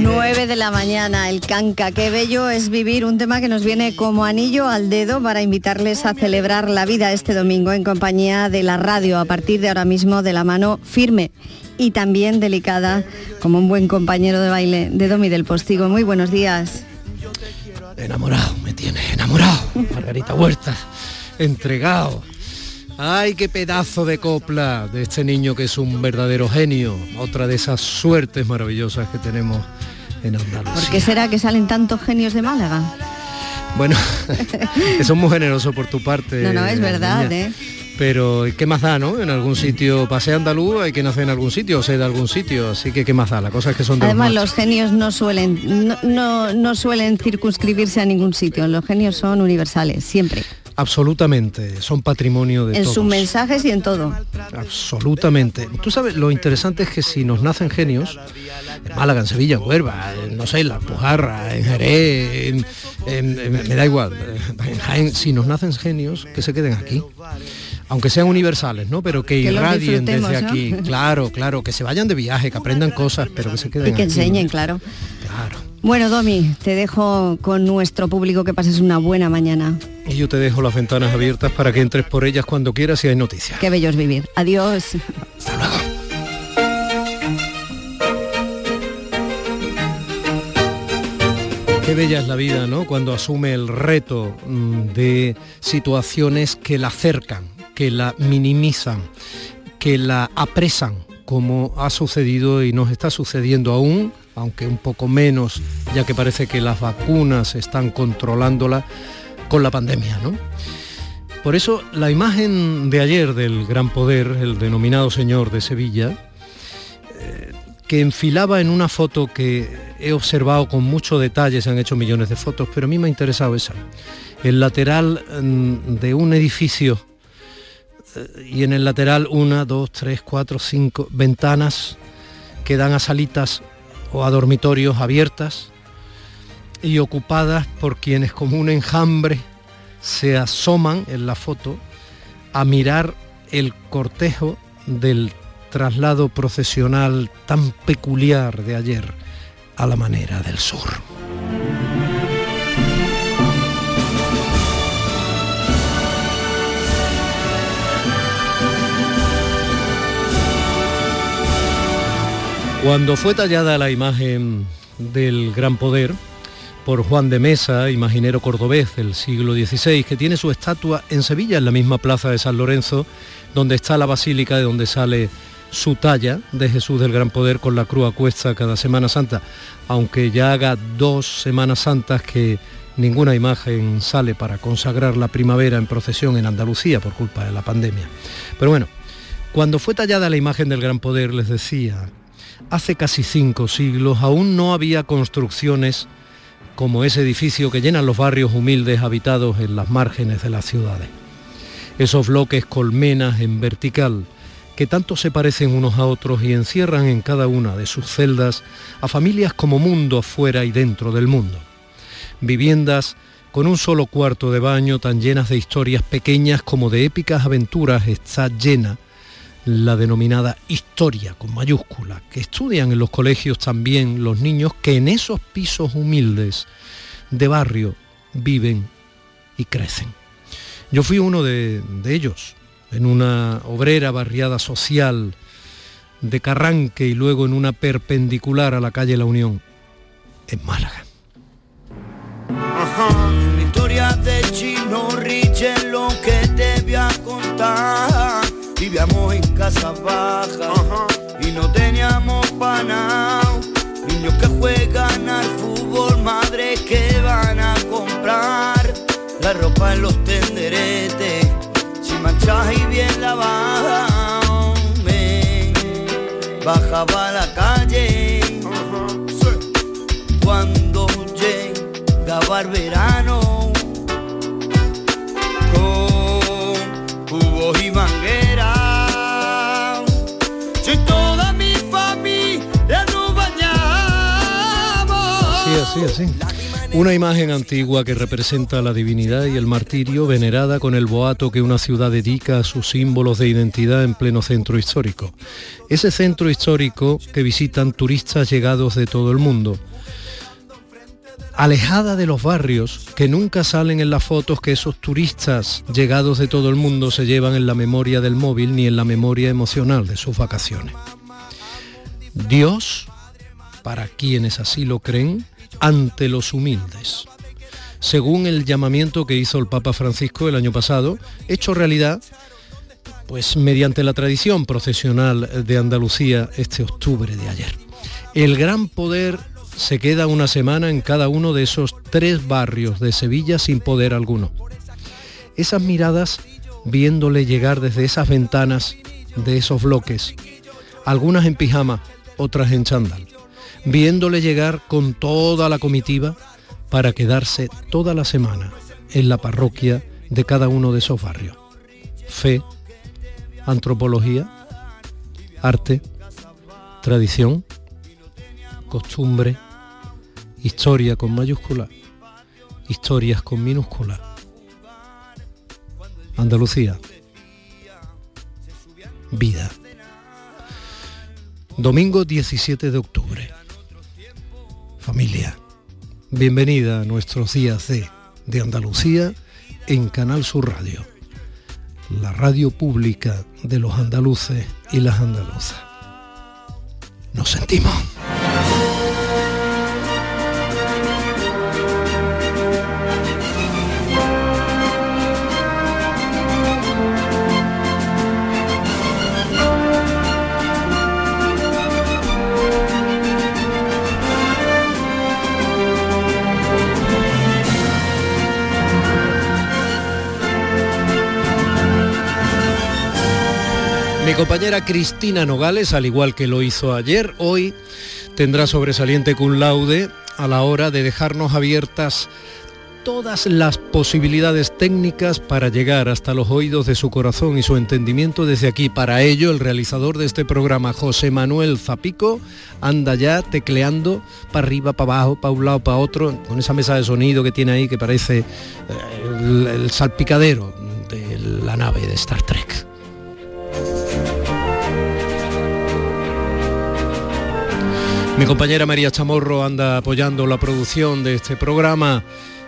9 de la mañana, el canca. Qué bello es vivir un tema que nos viene como anillo al dedo para invitarles a celebrar la vida este domingo en compañía de la radio, a partir de ahora mismo de la mano firme y también delicada, como un buen compañero de baile de Domi del Postigo. Muy buenos días. Enamorado, me tiene enamorado. Margarita Huerta, entregado Ay, qué pedazo de copla de este niño que es un verdadero genio. Otra de esas suertes maravillosas que tenemos en Andalucía. ¿Por qué será que salen tantos genios de Málaga? Bueno, eso es muy generoso por tu parte. No, no, es verdad, ¿eh? Pero ¿qué más da, no? En algún sitio, pase andaluz, hay que nacer en algún sitio, o sea, de algún sitio, así que ¿qué más da? La cosa es que son de Además, los, los, genios no suelen, no, no suelen circunscribirse a ningún sitio, los genios son universales, siempre. Absolutamente, son patrimonio de en todos. sus mensajes y en todo. Absolutamente. Tú sabes, lo interesante es que si nos nacen genios, en Málaga, en Sevilla, en Huelva, en, no sé, en La Pujarra, en Jerez, en, en, en, me da igual, en Jaén, si nos nacen genios, que se queden aquí. Aunque sean universales, ¿no? Pero que, irradien desde aquí. Claro, claro, que se vayan de viaje, que aprendan cosas, pero que se queden Y que aquí. enseñen, claro. Claro. Bueno, Domi, te dejo con nuestro público que pases una buena mañana. Y yo te dejo las ventanas abiertas para que entres por ellas cuando quieras si hay noticias. Qué bello es vivir. Adiós. Qué bella es la vida, ¿no? Cuando asume el reto mm, de situaciones que la acercan, que la minimizan, que la apresan, como ha sucedido y nos está sucediendo aún, aunque un poco menos, ya que parece que las vacunas están controlándola con la pandemia, ¿no? Por eso la imagen de ayer del gran poder, el denominado señor de Sevilla, eh, que enfilaba en una foto que he observado con mucho detalle, se han hecho millones de fotos, pero a mí me ha interesado esa. El lateral mm, de un edificio eh, y en el lateral una, dos, tres, cuatro, cinco ventanas que dan a salitas o a dormitorios abiertas y ocupadas por quienes como un enjambre se asoman en la foto a mirar el cortejo del traslado procesional tan peculiar de ayer a la manera del sur. Cuando fue tallada la imagen del gran poder por Juan de Mesa, imaginero cordobés del siglo XVI, que tiene su estatua en Sevilla, en la misma plaza de San Lorenzo, donde está la basílica de donde sale su talla de Jesús del Gran Poder con la cruz a cuesta cada Semana Santa, aunque ya haga dos Semanas Santas que ninguna imagen sale para consagrar la primavera en procesión en Andalucía por culpa de la pandemia. Pero bueno, cuando fue tallada la imagen del Gran Poder, les decía, hace casi cinco siglos aún no había construcciones como ese edificio que llenan los barrios humildes habitados en las márgenes de las ciudades. Esos bloques colmenas en vertical que tanto se parecen unos a otros y encierran en cada una de sus celdas a familias como mundo afuera y dentro del mundo. Viviendas con un solo cuarto de baño tan llenas de historias pequeñas como de épicas aventuras está llena la denominada historia con mayúscula, que estudian en los colegios también los niños que en esos pisos humildes de barrio viven y crecen. Yo fui uno de, ellos, en una obrera barriada social de Carranque y luego en una perpendicular a la calle La Unión, en Málaga. Vivíamos en casa baja y no teníamos pana. Niños que juegan al fútbol, madres que van a comprar la ropa en los tenderetes, sin manchas y bien lavada. Me bajaba a la calle cuando llegaba el verano Así. Una imagen antigua que representa la divinidad y el martirio venerada con el boato que una ciudad dedica a sus símbolos de identidad en pleno centro histórico. Ese centro histórico que visitan turistas llegados de todo el mundo. Alejada de los barrios que nunca salen en las fotos que esos turistas llegados de todo el mundo se llevan en la memoria del móvil ni en la memoria emocional de sus vacaciones. Dios, para quienes así lo creen, ante los humildes. Según el llamamiento que hizo el Papa Francisco el año pasado, hecho realidad pues mediante la tradición procesional de Andalucía este octubre de ayer. El gran poder se queda una semana en cada uno de esos tres barrios de Sevilla sin poder alguno. Esas miradas viéndole llegar desde esas ventanas de esos bloques, algunas en pijama, otras en chándal, viéndole llegar con toda la comitiva para quedarse toda la semana en la parroquia de cada uno de esos barrios. Fe, antropología, arte, tradición, costumbre, historia con mayúscula, historias con minúscula. Andalucía, vida. Domingo 17 de octubre. Familia, bienvenida a nuestros días de, de Andalucía en Canal Sur Radio, la radio pública de los andaluces y las andaluzas. Nos sentimos. Mi compañera Cristina Nogales, al igual que lo hizo ayer, hoy tendrá sobresaliente cum laude a la hora de dejarnos abiertas todas las posibilidades técnicas para llegar hasta los oídos de su corazón y su entendimiento desde aquí. Para ello, el realizador de este programa, José Manuel Zapico, anda ya tecleando para arriba, para abajo, para un lado, para otro, con esa mesa de sonido que tiene ahí que parece eh, el, el salpicadero de la nave de Star Trek. Mi compañera María Chamorro anda apoyando la producción de este programa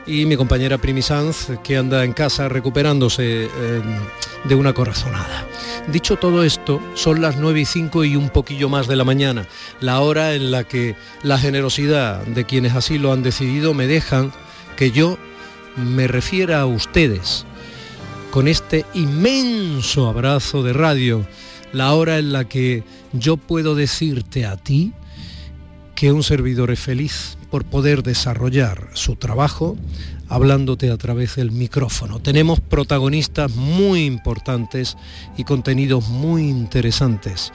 y mi compañera Primi Sanz, que anda en casa recuperándose eh, de una corazonada. Dicho todo esto, son las 9 y 5 y un poquillo más de la mañana, la hora en la que la generosidad de quienes así lo han decidido me dejan que yo me refiera a ustedes con este inmenso abrazo de radio, la hora en la que yo puedo decirte a ti, que un servidor es feliz por poder desarrollar su trabajo hablándote a través del micrófono. Tenemos protagonistas muy importantes y contenidos muy interesantes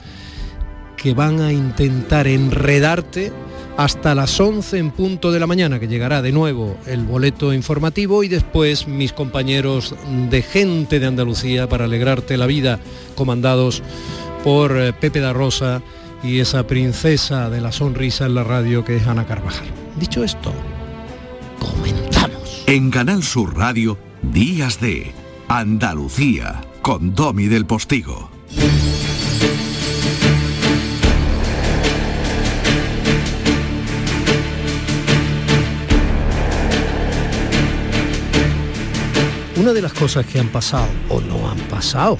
que van a intentar enredarte hasta las 11 en punto de la mañana, que llegará de nuevo el boleto informativo y después mis compañeros de gente de Andalucía para alegrarte la vida, comandados por eh, Pepe da Rosa y esa princesa de la sonrisa en la radio que es Ana Carvajal. Dicho esto, comenzamos. En Canal Sur Radio, Días de Andalucía, con Domi del Postigo. Una de las cosas que han pasado o no han pasado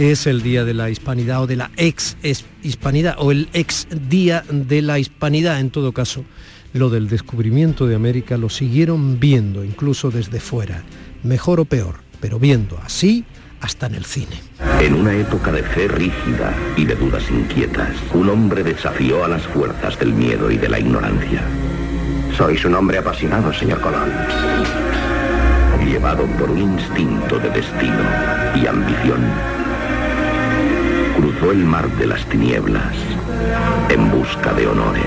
es el Día de la Hispanidad o de la ex hispanidad o el ex Día de la Hispanidad en todo caso. Lo del descubrimiento de América lo siguieron viendo incluso desde fuera, mejor o peor, pero viendo así hasta en el cine. En una época de fe rígida y de dudas inquietas, un hombre desafió a las fuerzas del miedo y de la ignorancia. Sois un hombre apasionado, señor Colón. Llevado por un instinto de destino y ambición, cruzó el mar de las tinieblas en busca de honores.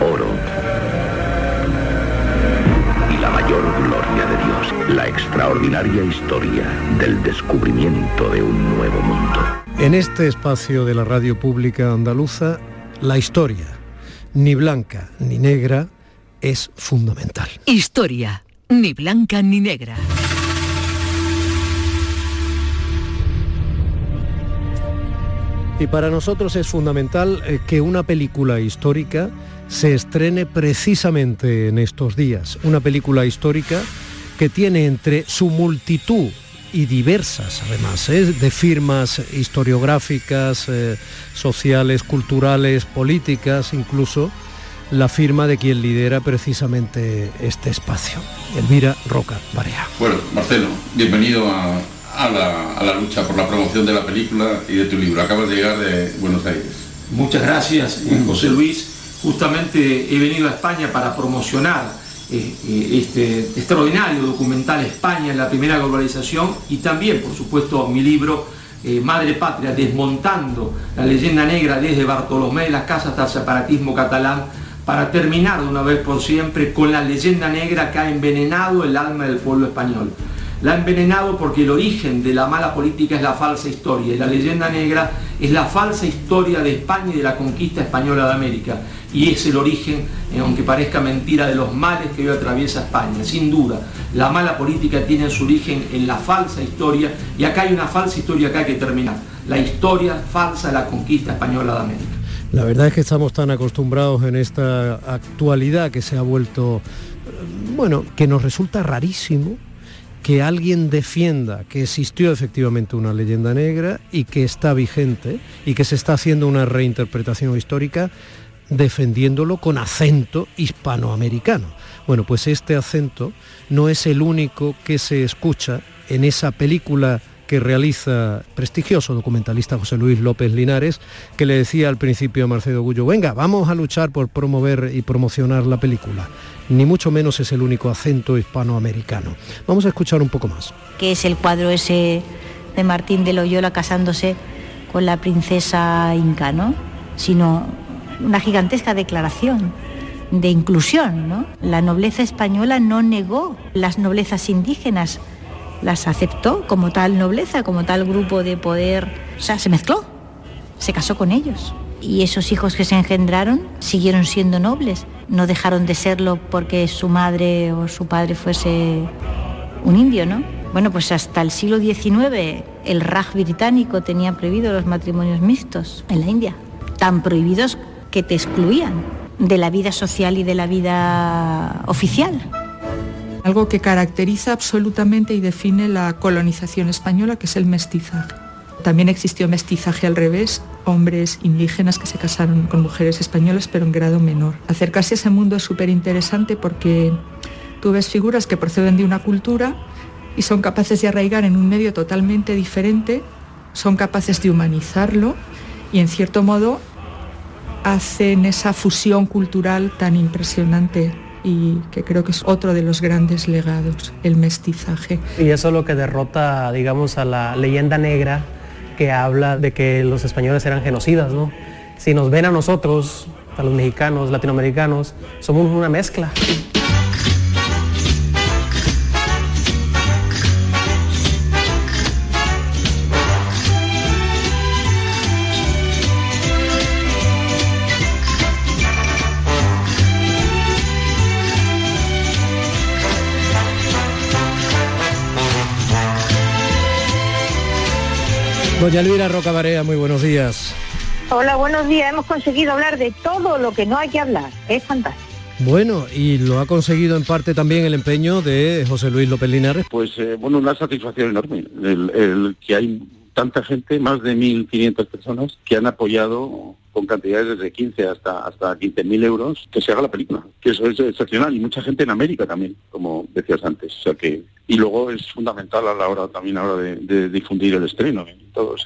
Oro y la mayor gloria de Dios, la extraordinaria historia del descubrimiento de un nuevo mundo. En este espacio de la radio pública andaluza, la historia ni blanca ni negra es fundamental. Historia, ni blanca ni negra. Y para nosotros es fundamental eh, que una película histórica se estrene precisamente en estos días. Una película histórica que tiene entre su multitud y diversas, además, ¿eh? de firmas historiográficas, eh, sociales, culturales, políticas, incluso la firma de quien lidera precisamente este espacio, Elvira Roca Barea. Bueno, Marcelo, bienvenido a, a la, lucha por la promoción de la película y de tu libro. Acabas de llegar de Buenos Aires. Muchas gracias, eh, José Luis. Justamente he venido a España para promocionar eh, eh, este extraordinario documental España en la primera globalización y también, por supuesto, mi libro Madre Patria, desmontando la leyenda negra desde Bartolomé de las Casas hasta el separatismo catalán, para terminar de una vez por siempre con la leyenda negra que ha envenenado el alma del pueblo español. La ha envenenado porque el origen de la mala política es la falsa historia y la leyenda negra es la falsa historia de España y de la conquista española de América. Y es el origen, eh, aunque parezca mentira, de los males que hoy atraviesa España. Sin duda, la mala política tiene su origen en la falsa historia y acá hay una falsa historia que hay que terminar. La historia falsa de la conquista española de América. La verdad es que estamos tan acostumbrados en esta actualidad que se ha vuelto, bueno, que nos resulta rarísimo que alguien defienda que existió efectivamente una leyenda negra y que está vigente y que se está haciendo una reinterpretación histórica defendiéndolo con acento hispanoamericano. Bueno, pues este acento no es el único que se escucha en esa película que realiza prestigioso documentalista José Luis López Linares, que le decía al principio a Marcelo Gullo, venga, vamos a luchar por promover y promocionar la película. Ni mucho menos es el único acento hispanoamericano. Vamos a escuchar un poco más. Que es el cuadro ese de Martín de Loyola casándose con la princesa inca, ¿no? Sino una gigantesca declaración de inclusión, ¿no? La nobleza española no negó las noblezas indígenas las aceptó como tal nobleza, como tal grupo de poder, o sea, se mezcló, se casó con ellos. Y esos hijos que se engendraron siguieron siendo nobles, no dejaron de serlo porque su madre o su padre fuese un indio, ¿no? Bueno, pues hasta el siglo XIX el Raj británico tenía prohibido los matrimonios mixtos en la India, tan prohibidos que te excluían de la vida social y de la vida oficial algo que caracteriza absolutamente y define la colonización española, que es el mestizaje. También existió mestizaje al revés, hombres indígenas que se casaron con mujeres españolas, pero en grado menor. Acercarse a ese mundo es súper interesante porque tú ves figuras que proceden de una cultura y son capaces de arraigar en un medio totalmente diferente, son capaces de humanizarlo y en cierto modo hacen esa fusión cultural tan impresionante y que creo que es otro de los grandes legados, el mestizaje. Y eso es lo que derrota, digamos, a la leyenda negra que habla de que los españoles eran genocidas, ¿no? Si nos ven a nosotros, a los mexicanos, latinoamericanos, somos una mezcla. Doña Elvira Roca Barea, muy buenos días. Hola, buenos días. Hemos conseguido hablar de todo lo que no hay que hablar. Es fantástico. Bueno, y lo ha conseguido en parte también el empeño de José Luis López Linares. Pues eh, bueno, una satisfacción enorme. El, que hay tanta gente, más de 1.500 personas, que han apoyado con cantidades desde 15 hasta hasta 15.000 euros, que se haga la película. Que eso es excepcional. Y mucha gente en América también, como decías antes. O sea que y luego es fundamental a la hora también a la hora de, difundir el estreno todos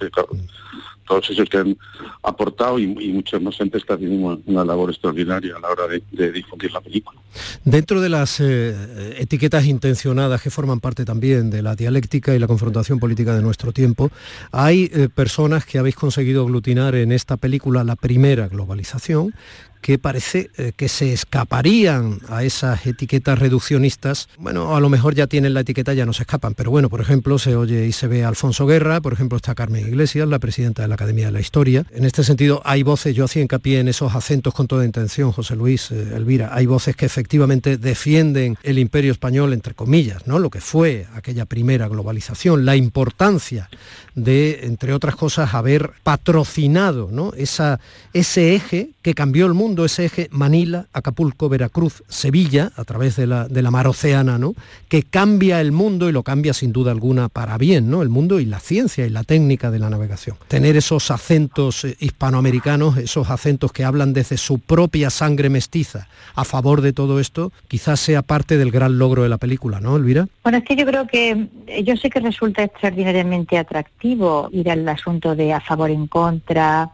todos esos que han aportado y, muchos más entes que han una, labor extraordinaria a la hora de, difundir la película. Dentro de las eh, etiquetas intencionadas que forman parte también de la dialéctica y la confrontación política de nuestro tiempo, hay eh, personas que habéis conseguido aglutinar en esta película la primera globalización, que parece eh, que se escaparían a esas etiquetas reduccionistas. Bueno, a lo mejor ya tienen la etiqueta, ya no se escapan, pero bueno, por ejemplo, se oye y se ve Alfonso Guerra, por ejemplo, está Carmen Iglesias, la presidenta de la Academia de la Historia. En este sentido, hay voces, yo hacía hincapié en esos acentos con toda intención, José Luis, eh, Elvira, hay voces que efectivamente defienden el imperio español, entre comillas, ¿no? Lo que fue aquella primera globalización, la importancia de, entre otras cosas, haber patrocinado ¿no? Esa, ese eje que cambió el mundo, ese eje Manila, Acapulco, Veracruz, Sevilla, a través de la, mar Océana, ¿no? que cambia el mundo y lo cambia sin duda alguna para bien, ¿no? el mundo y la ciencia y la técnica de la navegación. Tener esos acentos eh, hispanoamericanos, esos acentos que hablan desde su propia sangre mestiza a favor de todo esto, quizás sea parte del gran logro de la película, ¿no, Elvira? Bueno, es que yo creo que eh, yo sé que resulta extraordinariamente atractivo ir al asunto de a favor en contra,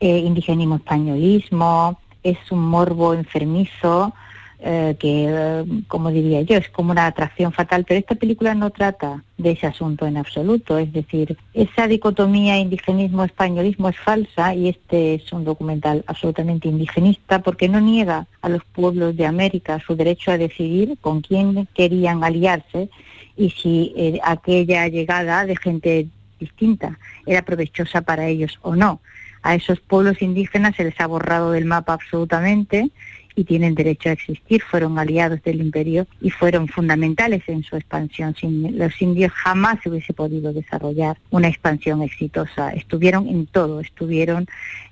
eh, indigenismo españolismo, es un morbo enfermizo eh, que, como diría yo, es como una atracción fatal, pero esta película no trata de ese asunto en absoluto, es decir, esa dicotomía indigenismo-españolismo es falsa y este es un documental absolutamente indigenista porque no niega a los pueblos de América su derecho a decidir con quién querían aliarse y si eh, aquella llegada de gente distinta era provechosa para ellos o no. A esos pueblos indígenas se les ha borrado del mapa absolutamente y tienen derecho a existir, fueron aliados del imperio y fueron fundamentales en su expansión. Sin los indios jamás se hubiese podido desarrollar una expansión exitosa. Estuvieron en todo, estuvieron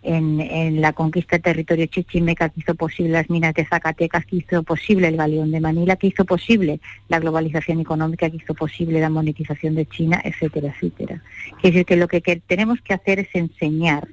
en, la conquista del territorio chichimeca que hizo posible las minas de Zacatecas, que hizo posible el galeón de Manila, que hizo posible la globalización económica, que hizo posible la monetización de China, etcétera, etcétera. Es decir, que lo que tenemos que hacer es enseñar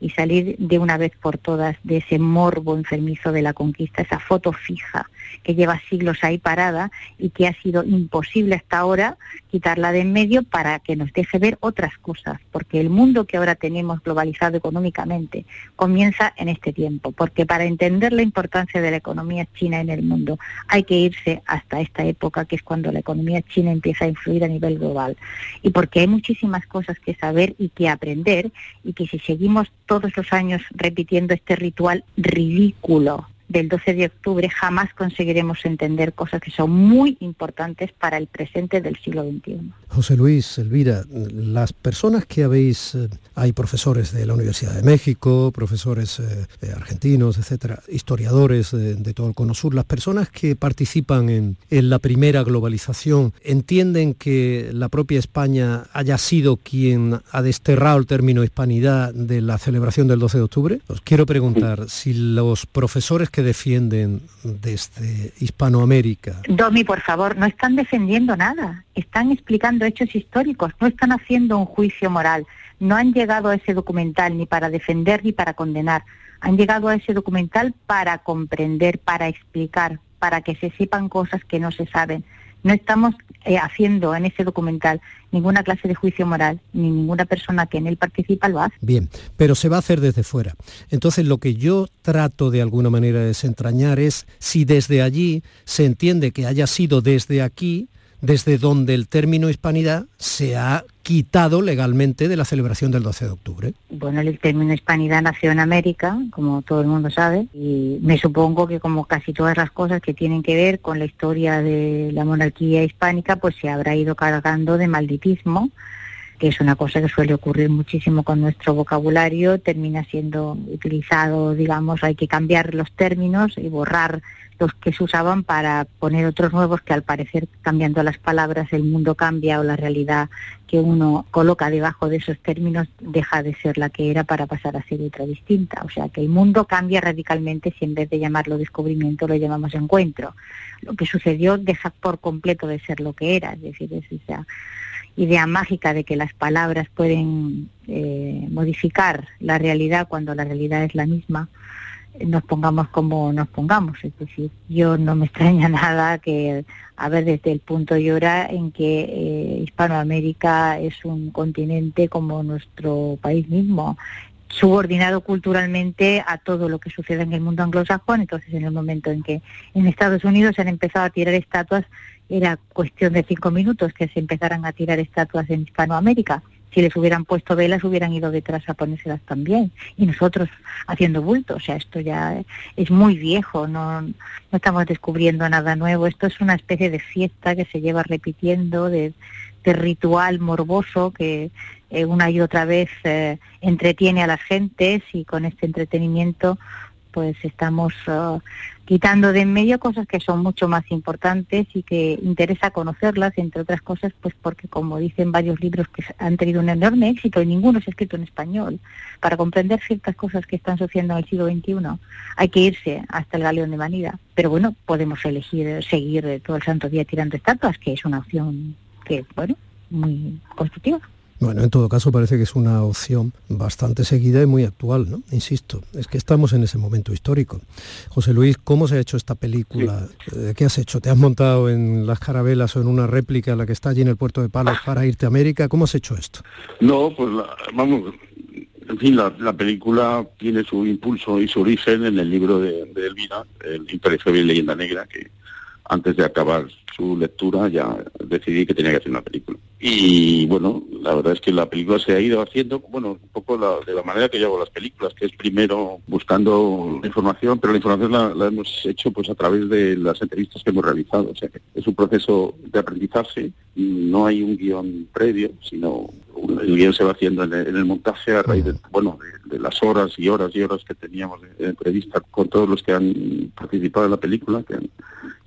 y salir de una vez por todas de ese morbo enfermizo de la conquista, esa foto fija que lleva siglos ahí parada y que ha sido imposible hasta ahora quitarla de en medio para que nos deje ver otras cosas, porque el mundo que ahora tenemos globalizado económicamente comienza en este tiempo, porque para entender la importancia de la economía china en el mundo hay que irse hasta esta época que es cuando la economía china empieza a influir a nivel global. Y porque hay muchísimas cosas que saber y que aprender y que si seguimos todos los años repitiendo este ritual ridículo del 12 de octubre jamás conseguiremos entender cosas que son muy importantes para el presente del siglo XXI. José Luis, Elvira, las personas que habéis, eh, hay profesores de la Universidad de México, profesores eh, eh, argentinos, etcétera, historiadores de, todo el Cono Sur, las personas que participan en, en la primera globalización, ¿entienden que la propia España haya sido quien ha desterrado el término hispanidad de la celebración del 12 de octubre? Os quiero preguntar si los profesores que defienden desde Hispanoamérica. Domi, por favor, no están defendiendo nada, están explicando hechos históricos, no están haciendo un juicio moral, no han llegado a ese documental ni para defender ni para condenar, han llegado a ese documental para comprender, para explicar, para que se sepan cosas que no se saben. No estamos eh, haciendo en ese documental ninguna clase de juicio moral, ni ninguna persona que en él participa lo hace. Bien, pero se va a hacer desde fuera. Entonces lo que yo trato de alguna manera de desentrañar es si desde allí se entiende que haya sido desde aquí desde donde el término hispanidad se ha quitado legalmente de la celebración del 12 de octubre. Bueno, el término hispanidad nació en América, como todo el mundo sabe, y me supongo que como casi todas las cosas que tienen que ver con la historia de la monarquía hispánica, pues se habrá ido cargando de malditismo que es una cosa que suele ocurrir muchísimo con nuestro vocabulario, termina siendo utilizado, digamos, hay que cambiar los términos y borrar los que se usaban para poner otros nuevos que al parecer cambiando las palabras el mundo cambia o la realidad que uno coloca debajo de esos términos deja de ser la que era para pasar a ser otra distinta. O sea que el mundo cambia radicalmente si en vez de llamarlo descubrimiento lo llamamos encuentro. Lo que sucedió deja por completo de ser lo que era, es decir, es esa idea mágica de que las palabras pueden eh, modificar la realidad cuando la realidad es la misma nos pongamos como nos pongamos. Es decir, yo no me extraña nada que, a ver, desde el punto y hora en que eh, Hispanoamérica es un continente como nuestro país mismo, subordinado culturalmente a todo lo que sucede en el mundo anglosajón. Entonces, en el momento en que en Estados Unidos se han empezado a tirar estatuas, era cuestión de cinco minutos que se empezaran a tirar estatuas en Hispanoamérica si les hubieran puesto velas hubieran ido detrás a ponérselas también. Y nosotros haciendo bulto o sea esto ya es muy viejo no, no estamos descubriendo nada nuevo. Esto es una especie de fiesta que se lleva repitiendo de, de ritual morboso que eh, una y otra vez eh, entretiene a las gentes y con este entretenimiento pues estamos uh, quitando de en medio cosas que son mucho más importantes y que interesa conocerlas, entre otras cosas, pues porque como dicen varios libros que han tenido un enorme éxito y ninguno es escrito en español, para comprender ciertas cosas que están sucediendo en el siglo XXI hay que irse hasta el galeón de Manila. Pero bueno, podemos elegir seguir todo el santo día tirando estatuas, que es una opción que, bueno, muy constructiva. Bueno, en todo caso parece que es una opción bastante seguida y muy actual, ¿no? Insisto, es que estamos en ese momento histórico. José Luis, ¿cómo se ha hecho esta película? Eh, ¿Qué has hecho? ¿Te has montado en las carabelas o en una réplica, la que está allí en el puerto de Palos, para irte a América? ¿Cómo has hecho esto? No, pues vamos, en fin, la, película tiene su impulso y su origen en el libro de, de Elvira, el Imperio Leyenda Negra, que antes de acabar su lectura ya decidí que tenía que hacer una película. Y bueno, la verdad es que la película se ha ido haciendo, bueno, un poco de la manera que yo hago las películas, que es primero buscando información, pero la información la, hemos hecho pues a través de las entrevistas que hemos realizado. O sea que es un proceso de aprendizaje, no hay un guion previo, sino el guion se va haciendo en el, montaje a raíz de, bueno, de, las horas y horas y horas que teníamos de, entrevista con todos los que han participado en la película, que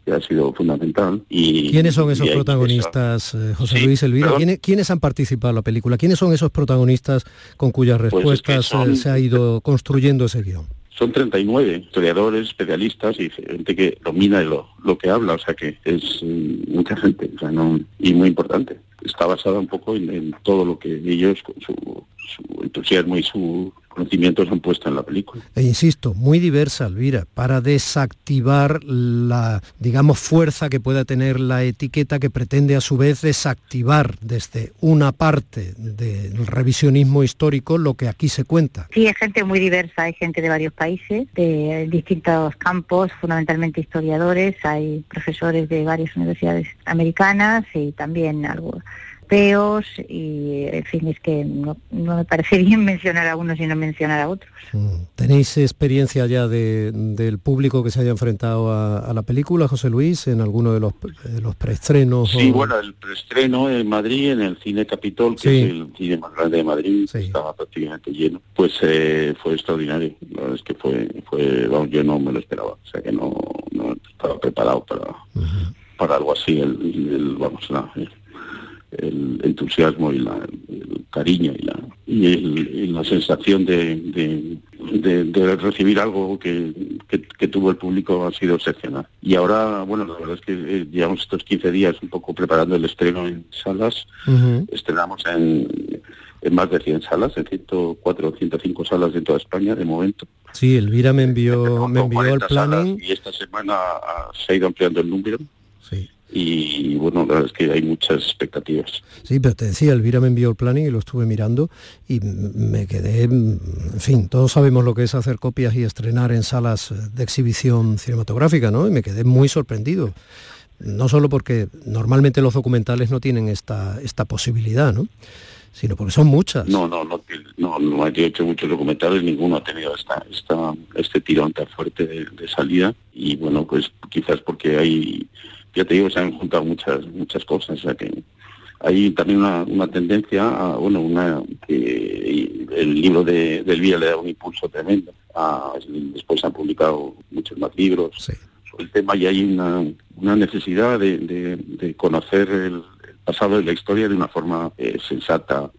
que ha sido fundamental. Y, ¿Quiénes son esos protagonistas, eh, José Luis Elvira? ¿Quiénes, han participado en la película? ¿Quiénes son esos protagonistas con cuyas pues respuestas eh, se ha ido construyendo ese guion? Son 39 historiadores, especialistas y gente que domina lo, lo que habla, o sea que es mm, mucha gente o sea, no, y muy importante. Está basada un poco en, todo lo que ellos, con su, su entusiasmo y su conocimientos han puesto en la película. E insisto, muy diversa, Elvira, para desactivar la, digamos, fuerza que pueda tener la etiqueta que pretende a su vez desactivar desde una parte del revisionismo histórico lo que aquí se cuenta. Sí, hay gente muy diversa, hay gente de varios países, de distintos campos, fundamentalmente historiadores, hay profesores de varias universidades americanas y también algo y, en fin, es que no, me parece bien mencionar a unos y no mencionar a otros. Mm. ¿Tenéis experiencia ya del público que se haya enfrentado a, la película, José Luis, en alguno de los, los preestrenos? Sí, bueno, el preestreno en Madrid, en el Cine Capitol, que es el cine más grande de Madrid, estaba prácticamente lleno, pues eh, fue extraordinario. La verdad es que fue, fue yo no me lo esperaba, o sea que no, no estaba preparado para, para algo así, el, vamos, a el entusiasmo y la, el cariño y la, y, la sensación de, de, recibir algo que, que, tuvo el público ha sido excepcional. Y ahora, bueno, la verdad es que eh, llevamos estos 15 días un poco preparando el estreno en salas. Estrenamos en, en más de 100 salas, en 104 o 105 salas en toda España de momento. Sí, Elvira me envió, me envió el planning. Y esta semana se ha ido ampliando el número. Sí y bueno, la verdad es que hay muchas expectativas. Sí, pero te decía, Elvira me envió el planning y lo estuve mirando y me quedé, en fin, todos sabemos lo que es hacer copias y estrenar en salas de exhibición cinematográfica, ¿no? Y me quedé muy sorprendido. No solo porque normalmente los documentales no tienen esta, esta posibilidad, ¿no? sino porque son muchas. No, no, no, no, no he hecho muchos documentales, ninguno ha tenido esta, esta, este tirón tan fuerte de, de salida y bueno, pues quizás porque hay ya te digo, se han juntado muchas muchas cosas, o sea que hay también una, tendencia, a, bueno, una que el libro de, del Vía le da un impulso tremendo. después han publicado muchos más libros sobre el tema y hay una, una necesidad de, conocer el, pasado de la historia de una forma eh, sensata,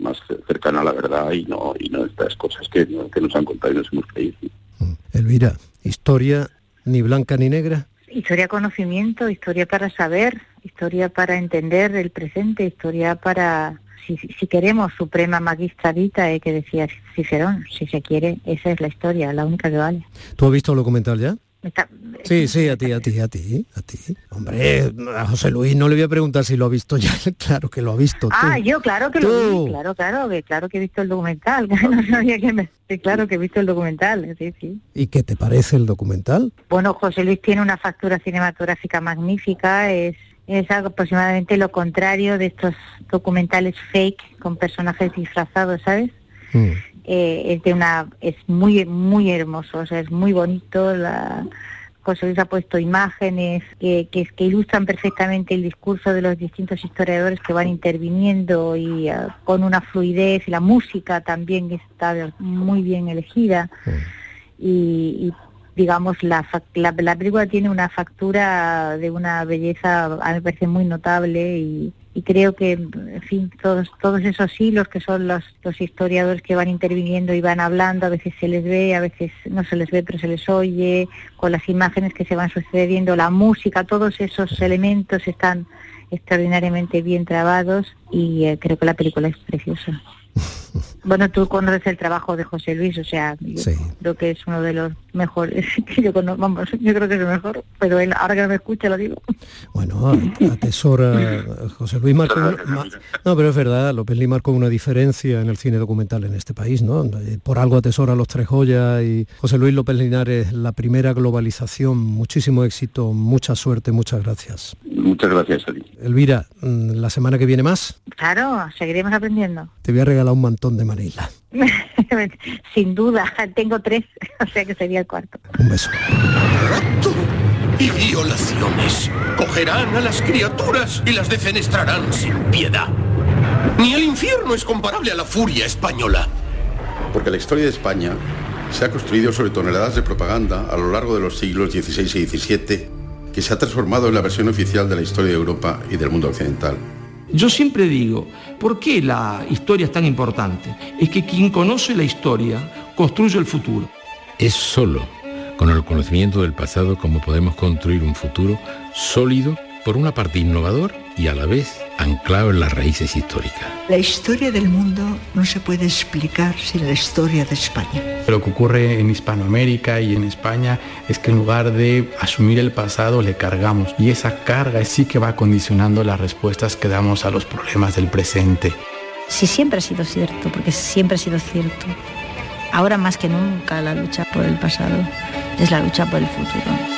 más cercana a la verdad y no y no estas cosas que, que nos han contado y nos hemos creído. Elvira, historia ni blanca ni negra. Historia conocimiento, historia para saber, historia para entender el presente, historia para, si, si queremos, suprema magistra vita, eh, que decía Cicerón, si se quiere, esa es la historia, la única que vale. ¿Tú has visto el documental ya? Sí, sí, a ti, a ti, a ti, a ti. Hombre, a José Luis no le voy a preguntar si lo ha visto ya, claro que lo ha visto. Ah, yo claro que lo vi, claro, claro, que claro que he visto el documental, no sabía que me... claro que he visto el documental, sí, sí. ¿Y qué te parece el documental? Bueno, José Luis tiene una factura cinematográfica magnífica, es Es algo aproximadamente lo contrario de estos documentales fake con personajes disfrazados, ¿sabes? Mm. Eh, es de una, es muy, muy hermoso, o sea, es muy bonito. La, José Luis ha puesto imágenes que, que, que ilustran perfectamente el discurso de los distintos historiadores que van interviniendo y ah, con una fluidez y la música también está muy bien elegida y, y, digamos la, la, la película tiene una factura de una belleza a mí me parece muy notable y, y creo que en fin todos todos esos hilos que son los, historiadores que van interviniendo y van hablando a veces se les ve a veces no se les ve pero se les oye con las imágenes que se van sucediendo la música todos esos elementos están extraordinariamente bien trabados y eh, creo que la película es preciosa bueno, tú conoces el trabajo de José Luis, o sea, yo creo que es uno de los mejores que yo conozco, vamos, yo creo que es el mejor, pero él, ahora que no me escucha, lo digo. Bueno, atesora José Luis marcó ma- no, pero es verdad, López Lee marcó una diferencia en el cine documental en este país, ¿no? Eh, Por algo atesora los tres joyas y José Luis López Linares, la primera globalización, muchísimo éxito, mucha suerte, muchas gracias. Muchas gracias a ti. Elvira, mm, la semana que viene más, Claro, seguiremos aprendiendo. te voy a regalar un mantón de Sin duda, tengo tres, o sea que sería el cuarto. Un beso. y violaciones. Cogerán a las criaturas y las defenestrarán sin piedad. Ni el infierno es comparable a la furia española. Porque la historia de España se ha construido sobre toneladas de propaganda a lo largo de los siglos XVI y XVII, que se ha transformado en la versión oficial de la historia de Europa y del mundo occidental. Yo siempre digo, ¿por qué la historia es tan importante? Es que quien conoce la historia construye el futuro. Es solo con el conocimiento del pasado como podemos construir un futuro sólido, por una parte innovador y a la vez anclado en las raíces históricas. La historia del mundo no se puede explicar sin la historia de España. Lo que ocurre en Hispanoamérica y en España es que en lugar de asumir el pasado le cargamos y esa carga sí que va condicionando las respuestas que damos a los problemas del presente. Sí, siempre ha sido cierto, porque siempre ha sido cierto. Ahora más que nunca la lucha por el pasado es la lucha por el futuro.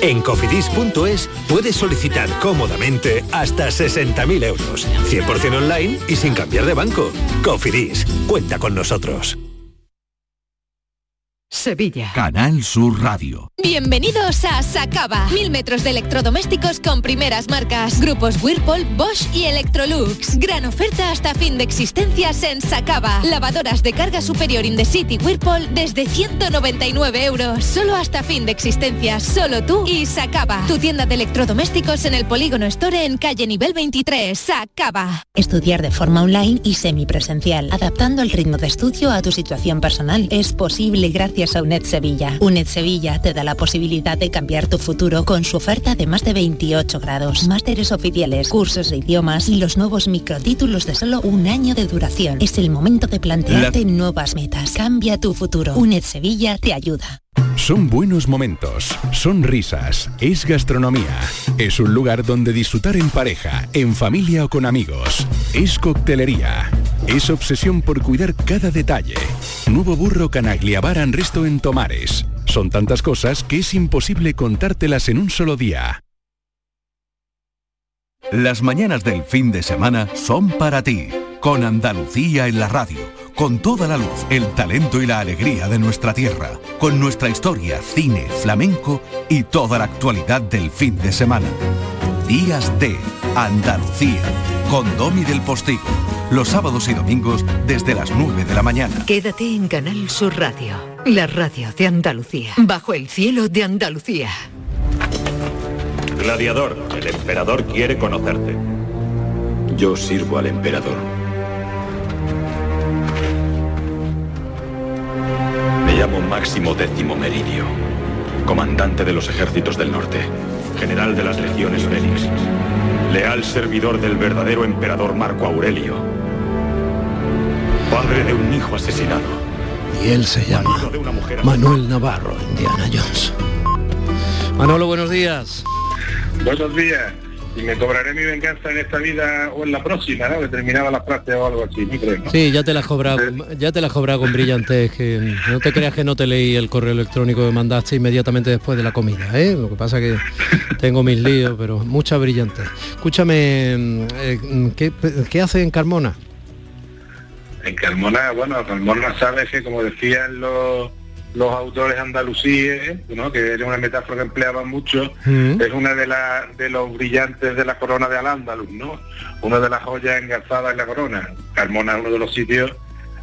En cofidis.es puedes solicitar cómodamente hasta 60.000 euros, 100% online y sin cambiar de banco. Cofidis, cuenta con nosotros. Sevilla. Canal Sur Radio. Bienvenidos a Sacaba. Mil metros de electrodomésticos con primeras marcas. Grupos Whirlpool, Bosch y Electrolux. Gran oferta hasta fin de existencias en Sacaba. Lavadoras de carga superior in the city Whirlpool desde 199 euros. Solo hasta fin de existencias. Solo tú y Sacaba. Tu tienda de electrodomésticos en el Polígono Store en calle nivel 23. Sacaba. Estudiar de forma online y semipresencial, adaptando el ritmo de estudio a tu situación personal. Es posible gracias a UNED Sevilla. UNED Sevilla te da la posibilidad de cambiar tu futuro con su oferta de más de 28 grados, másteres oficiales, cursos de idiomas y los nuevos microtítulos de solo un año de duración. Es el momento de plantearte nuevas metas. Cambia tu futuro. UNED Sevilla te ayuda. Son buenos momentos, son risas, es gastronomía, es un lugar donde disfrutar en pareja, en familia o con amigos, es coctelería, es obsesión por cuidar cada detalle. Nuevo burro Canaglia Bar and Resto en Tomares. Son tantas cosas que es imposible contártelas en un solo día. Las mañanas del fin de semana son para ti, con Andalucía en la radio, con toda la luz, el talento y la alegría de nuestra tierra, con nuestra historia, cine, flamenco y toda la actualidad del fin de semana. Días de Andalucía, con Domi del Postigo, los sábados y domingos desde las 9 de la mañana. Quédate en Canal Sur Radio, la radio de Andalucía, bajo el cielo de Andalucía. Gladiador, el emperador quiere conocerte. Yo sirvo al emperador. Llamo Máximo Décimo Meridio, comandante de los ejércitos del norte, general de las legiones Félix, leal servidor del verdadero emperador Marco Aurelio, padre de un hijo asesinado. Y él se llama Manuel Navarro, Indiana Jones. Manolo, buenos días. Buenos días. Y me cobraré mi venganza en esta vida o en la próxima, ¿no? Que terminaba la frase o algo así, ¿no creo? ¿no? Sí, ya te la has cobrado, ya te la has cobrado con brillantez, que no te creas que no te leí el correo electrónico que mandaste inmediatamente después de la comida, ¿eh? Lo que pasa que tengo mis líos, pero mucha brillantez. Escúchame, eh, ¿qué, qué hace en Carmona? En Carmona, bueno, Carmona sabes que como decían los, los autores andalusíes, ¿no? que era una metáfora que empleaban mucho, Mm. es una de, la- de los brillantes de la corona de Al-Ándalus, ¿no? Una de las joyas engarzadas en la corona. Carmona es uno de los sitios,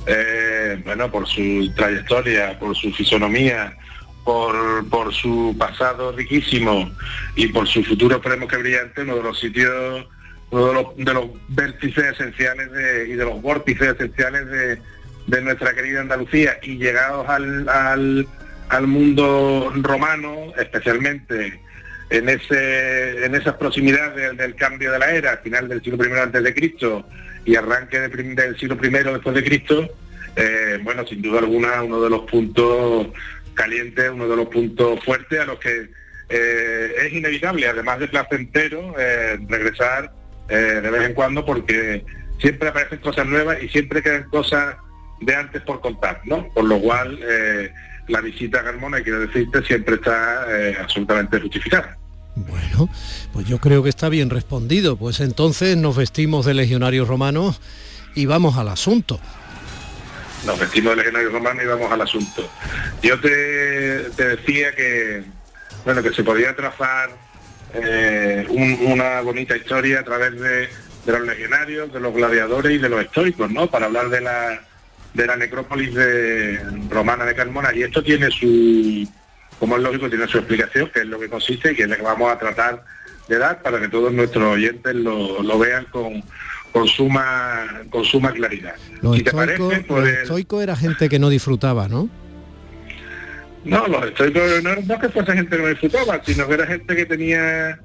eh, bueno, por su trayectoria, por su fisonomía, por, por su pasado riquísimo y por su futuro esperemos que brillante, uno de los sitios, uno de los, de los vértices esenciales de- y de los vórtices esenciales de, de nuestra querida Andalucía y llegados al, al, al mundo romano, especialmente en ese en esas proximidades del, cambio de la era, final del siglo I antes de Cristo y arranque del siglo I después de Cristo, eh, bueno, sin duda alguna uno de los puntos calientes, uno de los puntos fuertes a los que eh, es inevitable, además de placentero, eh, regresar de vez en cuando porque siempre aparecen cosas nuevas y siempre quedan cosas de antes por contar, ¿no? Por lo cual eh, la visita a Carmona, quiero decirte, siempre está eh, absolutamente justificada. Bueno, pues yo creo que está bien respondido. Pues entonces nos vestimos de legionarios romanos y vamos al asunto. Nos vestimos de legionarios romanos y vamos al asunto. Yo te, te decía que bueno que se podía trazar eh, un- una bonita historia a través de, de los legionarios, de los gladiadores y de los estoicos, ¿no? Para hablar de la de la necrópolis de, romana de Carmona. Y esto tiene su, como es lógico, tiene su explicación, que es lo que consiste y que es lo que vamos a tratar de dar para que todos nuestros oyentes lo, lo vean con, con suma con suma claridad. Los si te estoicos, parece, los pues estoicos era gente que no disfrutaba, ¿no? no, los estoicos no, no que fuese gente que no disfrutaba, sino que era gente que tenía,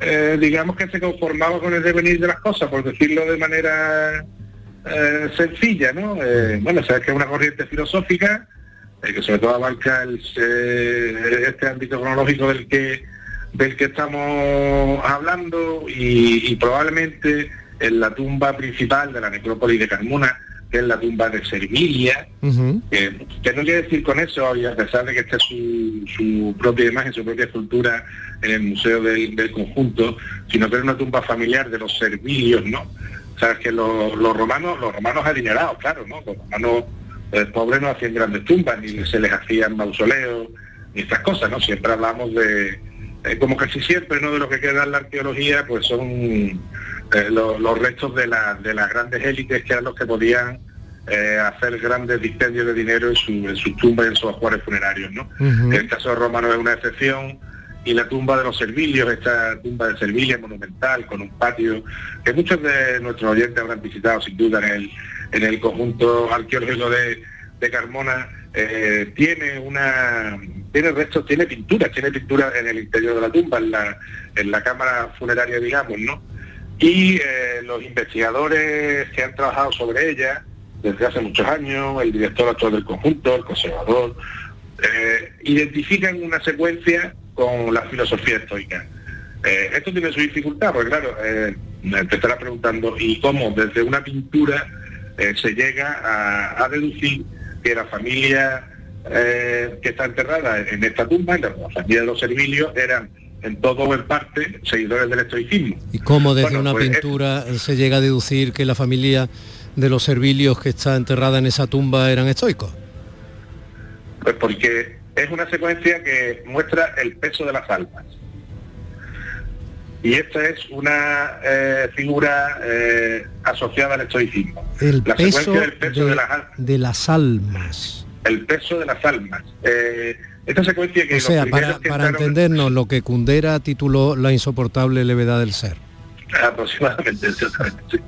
eh, digamos que se conformaba con el devenir de las cosas, por decirlo de manera eh, sencilla, ¿no? Eh, bueno, sabes que es una corriente filosófica eh, que sobre todo abarca el, este ámbito cronológico del que del que estamos hablando y, y probablemente en la tumba principal de la necrópolis de Carmona, que es la tumba de Servilia, que, que no quiere decir con eso, y a pesar de que esta es su, su propia imagen, su propia escultura en el museo del, del conjunto, sino que es una tumba familiar de los servilios, ¿no? Sabes que los, los romanos, los romanos adinerados, claro, ¿no? Los romanos eh, pobres no hacían grandes tumbas, ni se les hacían mausoleos, ni estas cosas, ¿no? Siempre hablamos de, eh, como casi siempre, ¿no? De lo que queda en la arqueología, pues son eh, lo- los restos de, la- de las grandes élites que eran los que podían eh, hacer grandes dispendios de dinero en, su, en sus tumbas y en sus ajuares funerarios, ¿no? El caso romano es una excepción y la tumba de los Servilios, esta tumba de Servilia monumental con un patio que muchos de nuestros oyentes habrán visitado sin duda en el, en el conjunto arqueológico de, de Carmona, eh, tiene una tiene restos, tiene pinturas, tiene pinturas en el interior de la tumba, en la, en la cámara funeraria, digamos, ¿no? Y eh, los investigadores que han trabajado sobre ella desde hace muchos años, el director actual del conjunto, el conservador, eh, identifican una secuencia con la filosofía estoica. Eh, esto tiene su dificultad, porque claro, eh, te estarás preguntando, ¿y cómo desde una pintura eh, se llega a, a deducir que la familia eh, que está enterrada en esta tumba, la, familia de los servilios, eran en todo o en parte seguidores del estoicismo? ¿Y cómo desde Bueno, una pues, pintura se llega a deducir que la familia de los servilios que está enterrada en esa tumba eran estoicos? Pues porque es una secuencia que muestra el peso de las almas. y esta es una eh, figura eh, asociada al estoicismo. El peso, del peso de, las, de, las, almas. El peso de las almas. Eh, esta secuencia que... O sea, para, para entendernos, lo que Kundera tituló La insoportable levedad del ser. Aproximadamente, exactamente.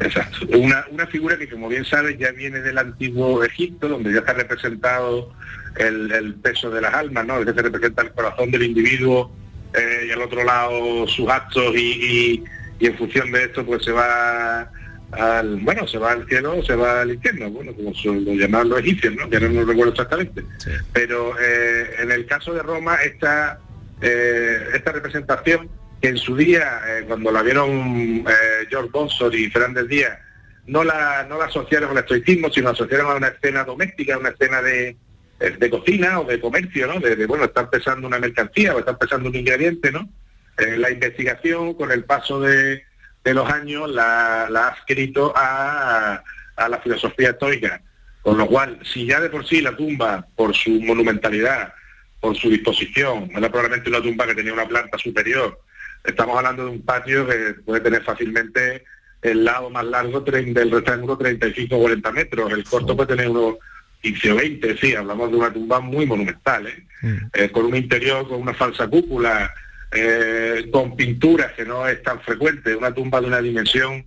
Exacto. Una, una figura que, como bien sabes, ya viene del antiguo Egipto, donde ya está representado el, peso de las almas, ¿no? que se representa el corazón del individuo eh, y al otro lado sus actos y, en función de esto pues se va al bueno se va al cielo o se va al infierno bueno como lo llamaban los egipcios no que no lo recuerdo exactamente pero eh, en el caso de Roma esta eh, esta representación en su día cuando la vieron George Bonsor y Fernández Díaz no la no la asociaron al estoicismo sino la asociaron a una escena doméstica una escena de eh, de cocina o de comercio, ¿no? De, bueno, estar pesando una mercancía o estar pesando un ingrediente, ¿no? Eh, la investigación con el paso de, los años la, ha escrito a, la filosofía estoica. Con lo cual, si ya de por sí la tumba, por su monumentalidad, por su disposición, era probablemente una tumba que tenía una planta superior, estamos hablando de un patio que puede tener fácilmente el lado más largo del rectángulo 35-40 metros, el corto puede tener unos 15 o 20, sí, hablamos de una tumba muy monumental, ¿eh? Mm. Eh, con un interior, con una falsa cúpula, eh, con pinturas que no es tan frecuente, una tumba de una dimensión,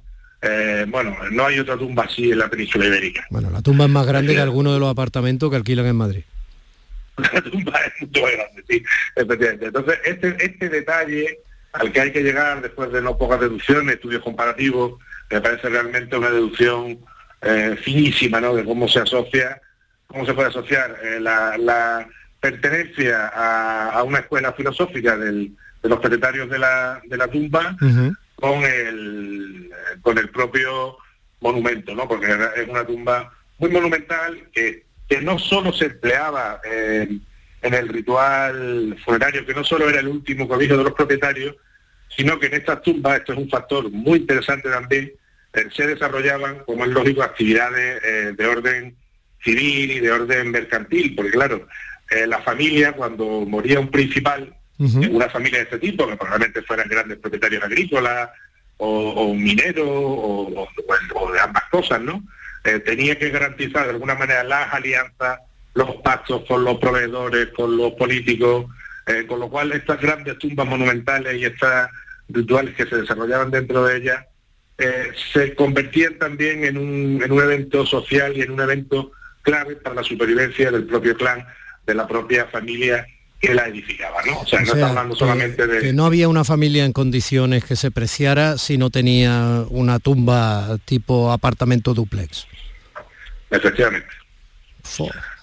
bueno, no hay otra tumba así en la península ibérica. Bueno, la tumba es más grande que alguno de los apartamentos que alquilan en Madrid. La tumba es mucho más grande, sí, efectivamente. Entonces, este, este detalle al que hay que llegar después de no pocas deducciones, estudios comparativos, me parece realmente una deducción finísima, ¿no? De cómo se asocia ¿cómo se puede asociar? Eh, la, pertenencia a, una escuela filosófica de los propietarios de la, de la tumba con, el, con el propio monumento, ¿no? Porque es una tumba muy monumental que, que no solo se empleaba en el ritual funerario, que no solo era el último cobijo de los propietarios, sino que en estas tumbas, esto es un factor muy interesante también, eh, se desarrollaban, como es lógico, actividades eh, de orden civil y de orden mercantil, porque claro, eh, la familia, cuando moría un principal, una familia de este tipo, que probablemente fueran grandes propietarios agrícolas, o, un minero, o, de ambas cosas, ¿no? Tenía que garantizar de alguna manera las alianzas, los pactos con los proveedores, con los políticos, eh, con lo cual estas grandes tumbas monumentales y estas rituales que se desarrollaban dentro de ellas se convertían también en un, en un evento social y en un evento clave para la supervivencia del propio clan, de la propia familia que la edificaba, ¿no? O sea, no está hablando solamente de... Que no había una familia en condiciones que se preciara si no tenía una tumba tipo apartamento duplex. Efectivamente.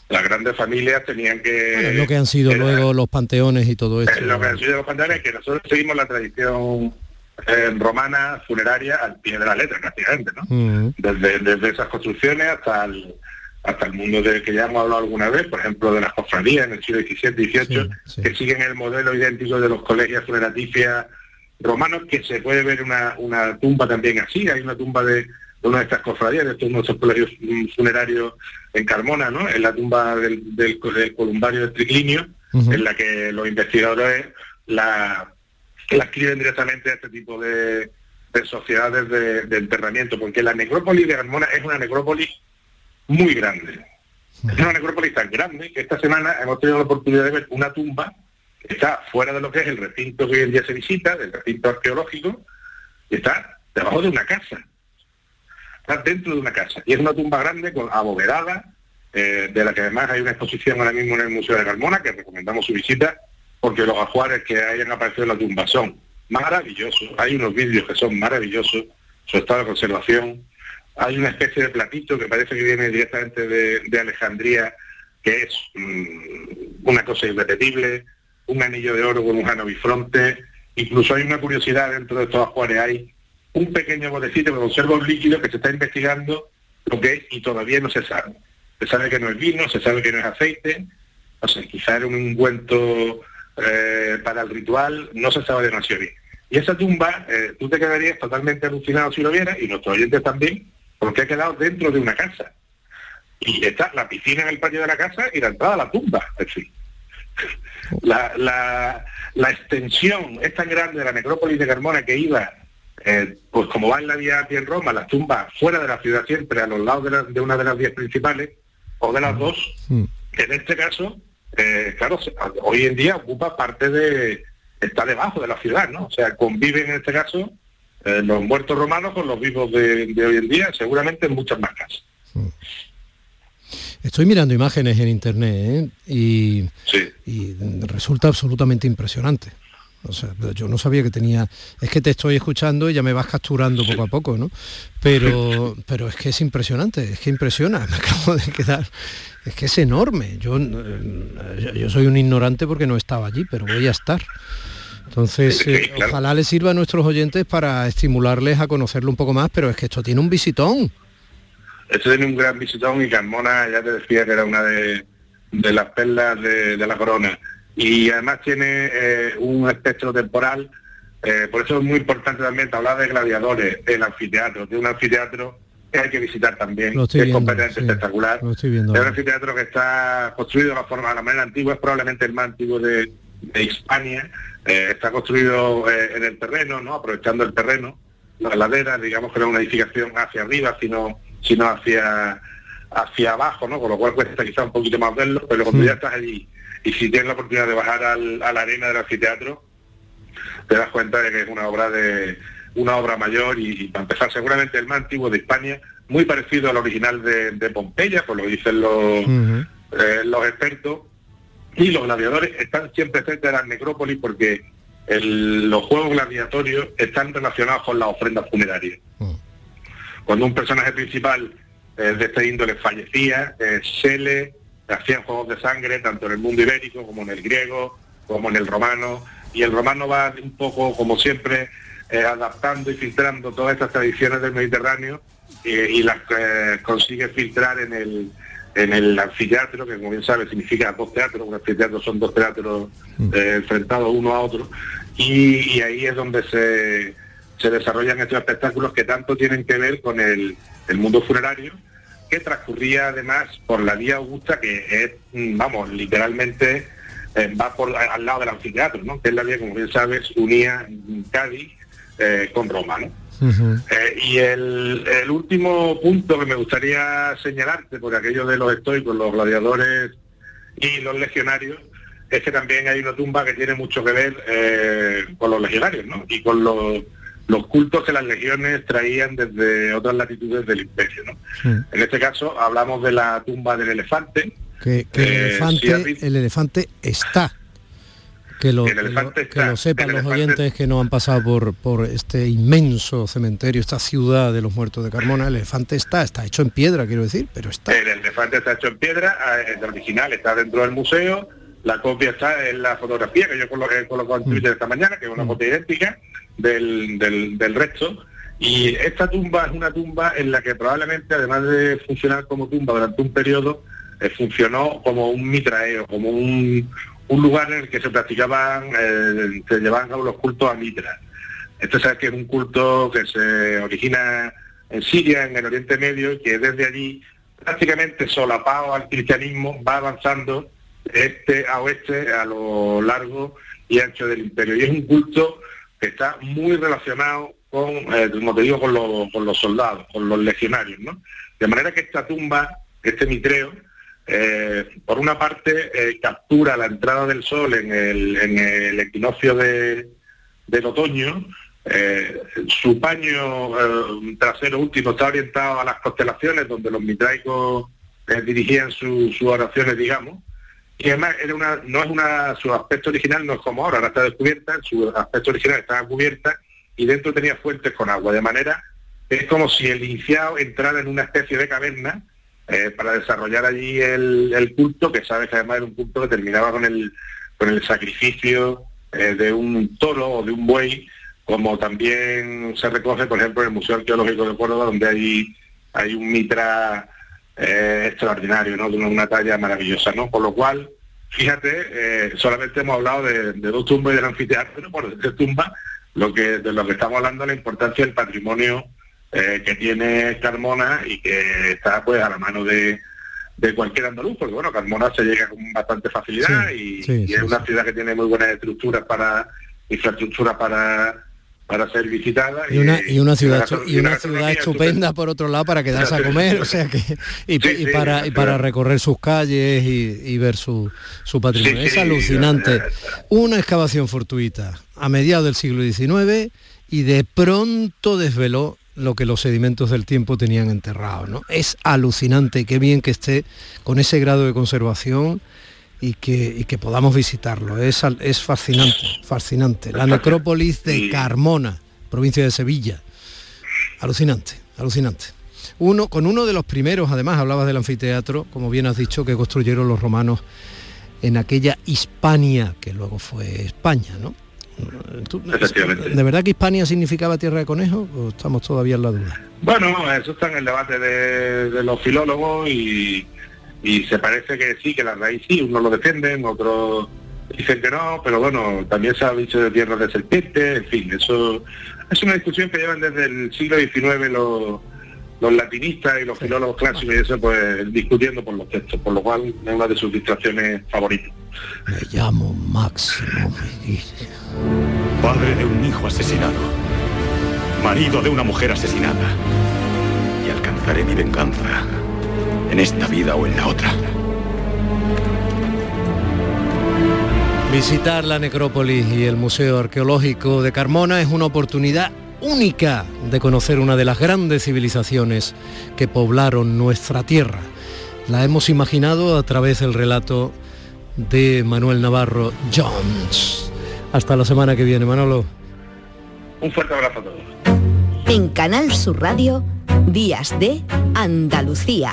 Las grandes familias tenían que... lo que han sido luego los panteones y todo eso. Lo que han sido los panteones, que nosotros seguimos la tradición eh, romana funeraria al pie de la letra, prácticamente, ¿no? desde, desde esas construcciones hasta el hasta el mundo del que ya hemos hablado alguna vez, por ejemplo, de las cofradías en el siglo XVII XVIII, que siguen el modelo idéntico de los colegios funeraticia romanos, que se puede ver una, tumba también así, hay una tumba de, una de estas cofradías, de estos nuestros colegios funerarios en Carmona, ¿no? En la tumba del, del, columbario de Triclinio, en la que los investigadores la, la escriben directamente a este tipo de, sociedades de, de, enterramiento, porque la necrópolis de Carmona es una necrópolis muy grande. Es una necrópolis tan grande que esta semana hemos tenido la oportunidad de ver una tumba que está fuera de lo que es el recinto que hoy en día se visita, del recinto arqueológico, y está debajo de una casa. Está dentro de una casa. Y es una tumba grande, con abovedada, eh, de la que además hay una exposición ahora mismo en el Museo de Carmona, que recomendamos su visita, porque los ajuares que hayan aparecido en la tumba son maravillosos. Hay unos vídeos que son maravillosos, su estado de conservación, hay una especie de platito que parece que viene directamente de, Alejandría, que es mm, una cosa irrepetible, un anillo de oro con un jano bifronte. Incluso hay una curiosidad dentro de estos ajuares, hay un pequeño botecito que conserva un líquido que se está investigando lo que es y todavía no se sabe. Se sabe que no es vino, se sabe que no es aceite, o sea, quizá era un ungüento eh, para el ritual, no se sabe demasiado bien. Y esa tumba, eh, tú te quedarías totalmente alucinado si lo vieras, y nuestros oyentes también, porque ha quedado dentro de una casa. Y está la piscina en el patio de la casa y la entrada a la tumba, decir. la, la, la extensión es tan grande de la necrópolis de Carmona que iba eh, pues como va en la vía aquí en Roma, las tumbas fuera de la ciudad siempre, a los lados de, una de las vías principales, o de las dos, mm. que en este caso, eh, claro, hoy en día ocupa parte de, está debajo de la ciudad, ¿no? O sea, conviven en este caso eh, los muertos romanos con los vivos de, hoy en día, seguramente en muchas más casas. Mm. Estoy mirando imágenes en internet y, y resulta absolutamente impresionante. O sea, yo no sabía que tenía. Es que te estoy escuchando y ya me vas capturando poco a poco, ¿no? Pero, pero es que es impresionante, es que impresiona, me acabo de quedar. Es que es enorme. Yo, eh, yo soy un ignorante porque no estaba allí, pero voy a estar. Entonces, eh, ojalá les sirva a nuestros oyentes para estimularles a conocerlo un poco más, pero es que esto tiene un visitón. Esto tiene un gran visitón y Carmona ya te decía que era una de, las perlas de la corona y además tiene eh, un espectro temporal, eh, por eso es muy importante también hablar de gladiadores, el anfiteatro, de un anfiteatro que hay que visitar también, que es completamente espectacular. es un anfiteatro que está construido de la forma, de la manera antigua, es probablemente el más antiguo de, de Hispania, eh, está construido en el terreno, ¿no? aprovechando el terreno, la ladera, digamos que no es una edificación hacia arriba, sino, sino hacia hacia abajo, ¿no? Con lo cual cuesta quizá un poquito más verlo, pero cuando ya estás allí y si tienes la oportunidad de bajar al, a la arena del anfiteatro, te das cuenta de que es una obra de una obra mayor y, para empezar seguramente el más antiguo de España, muy parecido al original de, Pompeya, por lo dicen los, eh, los expertos, y los gladiadores están siempre cerca de la necrópolis porque los juegos gladiatorios están relacionados con las ofrendas funerarias. Cuando un personaje principal eh, de este índole fallecía, eh, se le hacían juegos de sangre tanto en el mundo ibérico como en el griego, como en el romano, y el romano va un poco, como siempre, eh, adaptando y filtrando todas estas tradiciones del Mediterráneo eh, y las eh, consigue filtrar en el, en el anfiteatro, que como bien sabe significa dos teatros, un anfiteatro son dos teatros mm. enfrentados uno a otro, y, ahí es donde se, se desarrollan estos espectáculos que tanto tienen que ver con el, el mundo funerario, que transcurría además por la vía Augusta, que es, mm, vamos, literalmente eh, va por al lado del anfiteatro, ¿no? que es la vía, como bien sabes, unía Cádiz eh, con Roma. ¿no? Eh, y el, último punto que me gustaría señalarte, por aquello de los estoicos, los gladiadores y los legionarios, es que también hay una tumba que tiene mucho que ver con los legionarios, ¿no? Y con los los cultos que las legiones traían desde otras latitudes del imperio. En este caso hablamos de la tumba del elefante. Que, el, eh, elefante, el elefante está. Que lo, sepan los oyentes que no han pasado por, por este inmenso cementerio, esta ciudad de los muertos de Carmona, el elefante está, está hecho en piedra, quiero decir, pero está. El elefante está hecho en piedra, eh, el original está dentro del museo, la copia está en la fotografía que yo he colocado en mm. Twitter esta mañana, que es una mm. copia idéntica, del, del, resto. Y esta tumba es una tumba en la que probablemente, además de funcionar como tumba durante un periodo, eh, funcionó como un mitraeo, como un, un, lugar en el que se practicaban, eh, se llevaban los cultos a Mitra. Esto sabes que es un culto que se origina en Siria, en el Oriente Medio, y que desde allí, prácticamente solapado al cristianismo, va avanzando este a oeste a lo largo y ancho del imperio. Y es un culto que está muy relacionado con, eh, como te digo, con, los soldados, con los legionarios, ¿no? De manera que esta tumba, este mitreo, eh, por una parte eh, captura la entrada del sol en el, equinoccio de, del otoño, su paño trasero último está orientado a las constelaciones donde los mitraicos dirigían sus oraciones, digamos, y además era una, no es una, su aspecto original no es como ahora, ahora está descubierta, su aspecto original estaba cubierta y dentro tenía fuentes con agua, de manera es como si el iniciado entrara en una especie de caverna eh, para desarrollar allí el, culto, que sabes que además era un culto que terminaba con el, con el sacrificio eh, de un toro o de un buey, como también se recoge, por ejemplo, en el Museo Arqueológico de Córdoba, donde hay, hay un mitra eh, extraordinario, ¿no? De una, talla maravillosa, ¿no? Por lo cual, fíjate, eh, solamente hemos hablado de, dos tumbas y del anfiteatro, por decir tumba, lo que, de lo que estamos hablando la importancia del patrimonio eh, que tiene Carmona y que está pues a la mano de, de cualquier andaluz, porque bueno, Carmona se llega con bastante facilidad y, es una ciudad que tiene muy buenas estructuras para, infraestructura para para ser visitada y una, y una ciudad y, una ciudad estupenda por otro lado para quedarse a comer o sea que y, para y para recorrer sus calles y, ver su, su patrimonio es alucinante una excavación fortuita a mediados del siglo XIX y de pronto desveló lo que los sedimentos del tiempo tenían enterrado. ¿no? Es alucinante, qué bien que esté con ese grado de conservación y que, que podamos visitarlo. Es, es fascinante, fascinante. La necrópolis de Carmona, provincia de Sevilla. Alucinante, alucinante. Uno, con uno de los primeros, además hablabas del anfiteatro, como bien has dicho, que construyeron los romanos en aquella Hispania, que luego fue España, ¿no? ¿De verdad que Hispania significaba tierra de conejos o estamos todavía en la duda? Bueno, eso está en el debate de, los filólogos y, se parece que sí, que la raíz sí, unos lo defienden, otros dicen que no, pero bueno, también se ha dicho de tierra de serpiente, en fin, eso es una discusión que llevan desde el siglo XIX los, los latinistas y los filólogos clásicos y eso pues discutiendo por los textos, por lo cual es una de sus distracciones favoritas. Me llamo Máximo Padre de un hijo asesinado. Marido de una mujer asesinada. Y alcanzaré mi venganza. En esta vida o en la otra. Visitar la necrópolis y el Museo Arqueológico de Carmona es una oportunidad única de conocer una de las grandes civilizaciones que poblaron nuestra tierra. La hemos imaginado a través del relato de Manuel Navarro Jones. Hasta la semana que viene, Manolo. Un fuerte abrazo a todos. En Canal Sur Radio, Días de Andalucía,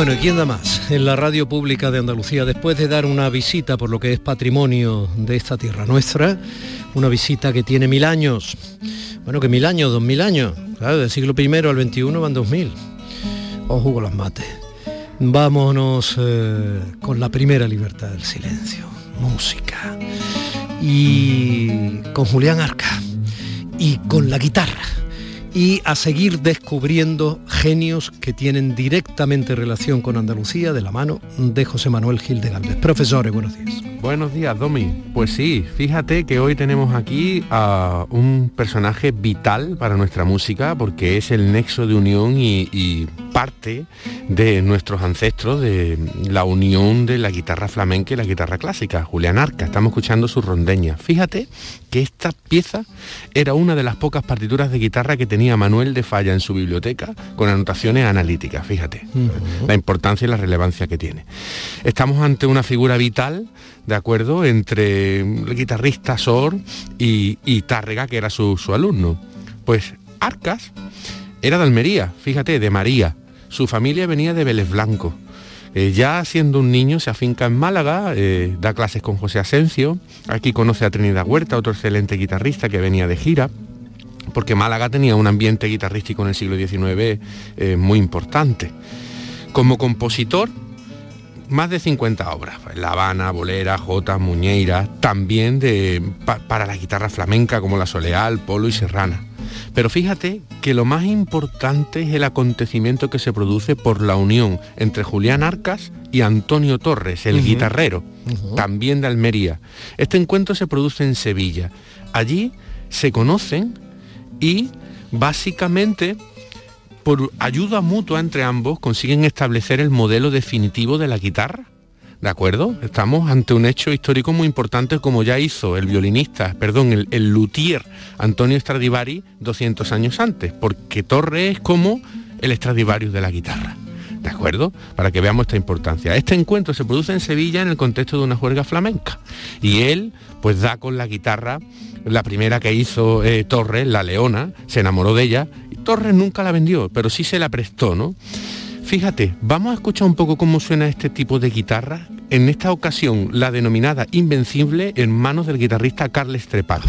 Bueno, ¿y quién da más? En la radio pública de Andalucía, después de dar una visita por lo que es patrimonio de esta tierra nuestra, una visita que tiene mil años. Bueno, que mil años, dos mil años. Claro, del siglo I al XXI van dos mil. Ojo con las mates. Vámonos eh, con la primera libertad del silencio, música. Y con Julián Arca. Y con la guitarra y a seguir descubriendo genios que tienen directamente relación con Andalucía de la mano de José Manuel Gil de Galvez. Profesores, buenos días. Buenos días, Domi. Pues sí, fíjate que hoy tenemos aquí a un personaje vital para nuestra música porque es el nexo de unión y, parte de nuestros ancestros, de la unión de la guitarra flamenca y la guitarra clásica, Julián Arca. Estamos escuchando su rondeña. Fíjate que esta pieza era una de las pocas partituras de guitarra que tenía Manuel de Falla en su biblioteca con anotaciones analíticas, fíjate, la importancia y la relevancia que tiene. Estamos ante una figura vital, ¿de acuerdo?, entre el guitarrista Sor y, Tárrega, que era su, alumno. Pues Arcas era de Almería, fíjate, de María. Su familia venía de Vélez Blanco. Eh, ya siendo un niño se afinca en Málaga, eh, da clases con José Asencio, aquí conoce a Trinidad Huerta, otro excelente guitarrista que venía de gira, porque Málaga tenía un ambiente guitarrístico en el siglo XIX eh, muy importante. Como compositor, más de 50 obras, La Habana, Bolera, Jota, Muñeira, también de, para la guitarra flamenca como la Soleal, Polo y Serrana. Pero fíjate que lo más importante es el acontecimiento que se produce por la unión entre Julián Arcas y Antonio Torres, el guitarrero, también de Almería. Este encuentro se produce en Sevilla. Allí se conocen y básicamente por ayuda mutua entre ambos consiguen establecer el modelo definitivo de la guitarra. ¿De acuerdo? Estamos ante un hecho histórico muy importante como ya hizo el violinista, perdón, el, luthier Antonio Stradivari 200 años antes, porque Torre es como el Stradivarius de la guitarra. ¿De acuerdo? Para que veamos esta importancia. Este encuentro se produce en Sevilla en el contexto de una juerga flamenca. Y él, pues da con la guitarra, la primera que hizo eh, Torres, la Leona, se enamoró de ella. Y Torres nunca la vendió, pero sí se la prestó, ¿no? Fíjate, vamos a escuchar un poco cómo suena este tipo de guitarra. En esta ocasión, la denominada Invencible en manos del guitarrista Carles Trepal.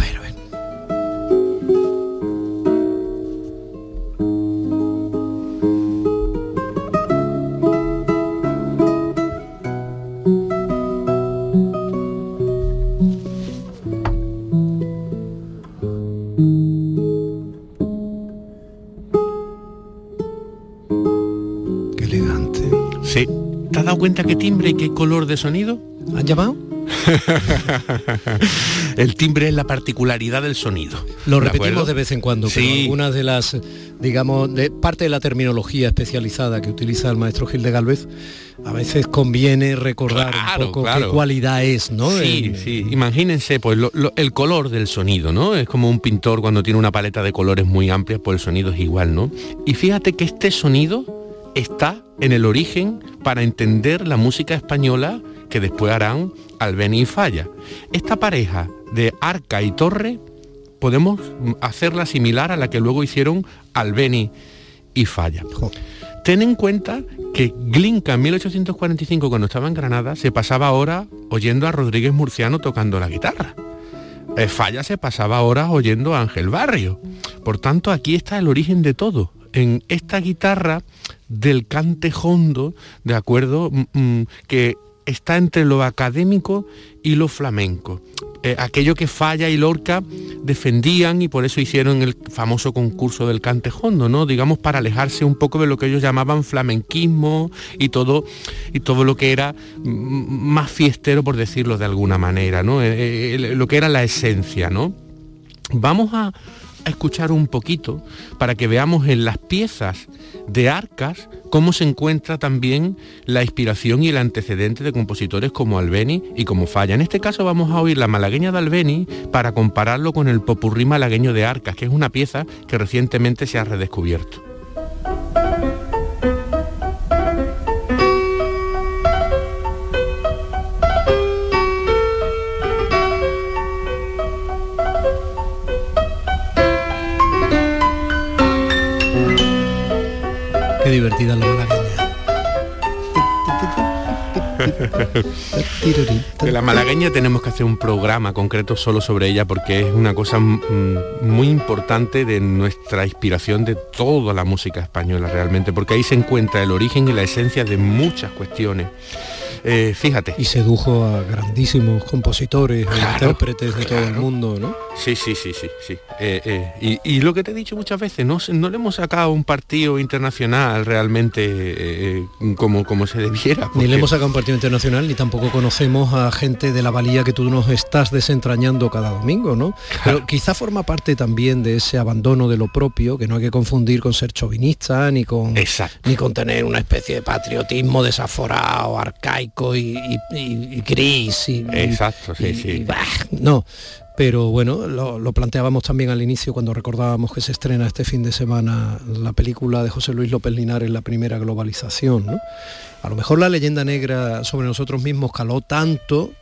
Cuenta qué timbre y qué color de sonido? ¿Han llamado? el timbre es la particularidad del sonido. Lo repetimos de vez en cuando, sí. pero algunas de las, digamos, de parte de la terminología especializada que utiliza el maestro Gil de Galvez, a veces conviene recordar un poco qué cualidad es, ¿no? Sí, sí. Imagínense, pues el color del sonido, ¿no? Es como un pintor cuando tiene una paleta de colores muy amplia, pues el sonido es igual, ¿no? Y fíjate que este sonido está en el origen para entender la música española que después harán Albeni y Falla. Esta pareja de Arca y Torre podemos hacerla similar a la que luego hicieron Albeni y Falla. Ten en cuenta que Glinka en 1845 cuando estaba en Granada se pasaba horas oyendo a Rodríguez Murciano tocando la guitarra. Eh, Falla se pasaba horas oyendo a Ángel Barrio. Por tanto, aquí está el origen de todo. En esta guitarra del cante hondo, ¿de acuerdo? Mm, mm, que está entre lo académico y lo flamenco. Eh, aquello que Falla y Lorca defendían y por eso hicieron el famoso concurso del cante hondo, ¿no? Digamos para alejarse un poco de lo que ellos llamaban flamenquismo y todo y todo lo que era mm, más fiestero por decirlo de alguna manera, ¿no? Eh, eh, lo que era la esencia, ¿no? Vamos a, a escuchar un poquito para que veamos en las piezas de arcas cómo se encuentra también la inspiración y el antecedente de compositores como Albeni y como Falla. En este caso vamos a oír la malagueña de Albeni para compararlo con el popurrí malagueño de arcas, que es una pieza que recientemente se ha redescubierto. Divertida la malagueña. de la malagueña tenemos que hacer un programa concreto solo sobre ella porque es una cosa muy importante de nuestra inspiración de toda la música española realmente, porque ahí se encuentra el origen y la esencia de muchas cuestiones. Eh, fíjate. Y sedujo a grandísimos compositores, e intérpretes de todo el mundo, ¿no? Sí, sí, sí, sí, sí. Eh, eh, y, lo que te he dicho muchas veces, no, no le hemos sacado un partido internacional realmente como, como se debiera. Ni le hemos sacado un partido internacional, ni tampoco conocemos a gente de la valía que tú nos estás desentrañando cada domingo, ¿no? Pero quizá forma parte también de ese abandono de lo propio, que no hay que confundir con ser chauvinista, ni con, ni con tener una especie de patriotismo desaforado, arcaico y, gris. Y, Exacto, sí, sí. no, pero bueno, lo, planteábamos también al inicio cuando recordábamos que se estrena este fin de semana la película de José Luis López Linares, La primera globalización. ¿no? A lo mejor la leyenda negra sobre nosotros mismos caló tanto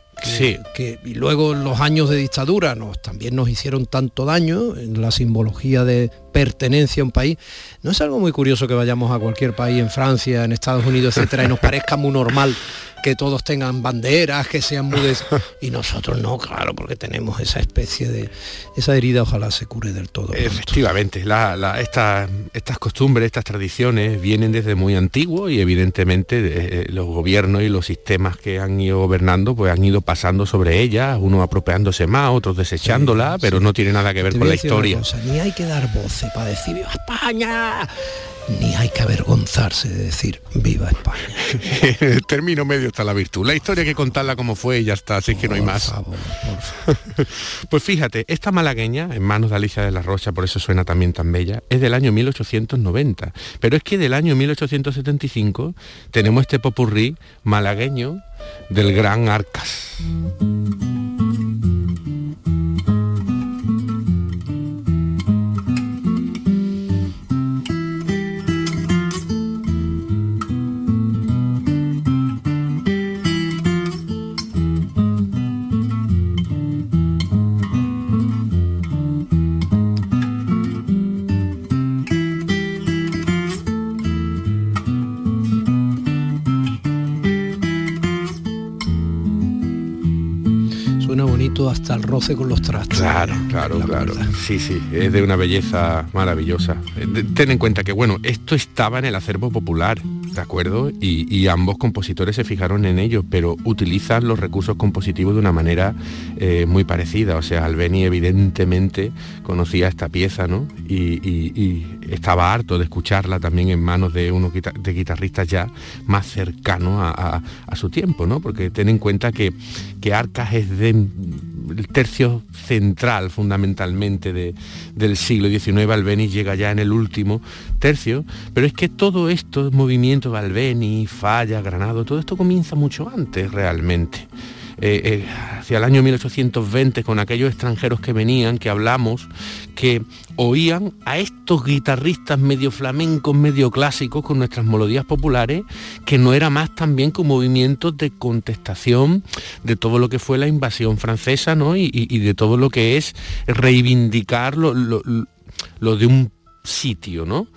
que, y luego los años de dictadura nos, también nos hicieron tanto daño en la simbología de pertenencia a un país. No es algo muy curioso que vayamos a cualquier país, en Francia, en Estados Unidos, etcétera, y nos parezca muy normal que todos tengan banderas, que sean mudes. Y nosotros no, claro, porque tenemos esa especie de... Esa herida ojalá se cure del todo. Efectivamente, estas costumbres, estas tradiciones vienen desde muy antiguo y evidentemente eh, los gobiernos y los sistemas que han ido gobernando pues han ido pasando sobre ellas, unos apropiándose más, otros desechándola, pero no tiene nada que ver con la historia. ni hay que dar voces para decir ¡Viva España! ni hay que avergonzarse de decir viva España. el término medio está la virtud. La historia hay que contarla como fue y ya está, así que no hay más. pues fíjate, esta malagueña, en manos de Alicia de la Rocha, por eso suena también tan bella, es del año 1890. Pero es que del año 1875 tenemos este popurrí malagueño del gran Arcas. Roce con los trastos. Claro, claro, claro. Sí, sí, es de una belleza maravillosa. Eh, ten en cuenta que, bueno, esto estaba en el acervo popular, ¿de acuerdo? Y, ambos compositores se fijaron en ello, pero utilizan los recursos compositivos de una manera eh, muy parecida. O sea, Albeni evidentemente conocía esta pieza, ¿no? Y, estaba harto de escucharla también en manos de unos de guitarristas ya más cercanos a, su tiempo, ¿no? Porque ten en cuenta que, que Arcas es de el tercio central fundamentalmente del siglo XIX, Albeni llega ya en el último tercio, pero es que todo esto, movimiento Albeni, Falla, Granado, todo esto comienza mucho antes realmente. Eh, eh, hacia el año 1820 con aquellos extranjeros que venían, que hablamos, que oían a estos guitarristas medio flamencos, medio clásicos, con nuestras melodías populares, que no era más también que un movimiento de contestación de todo lo que fue la invasión francesa, ¿no? Y, de todo lo que es reivindicar lo, lo de un sitio, ¿no?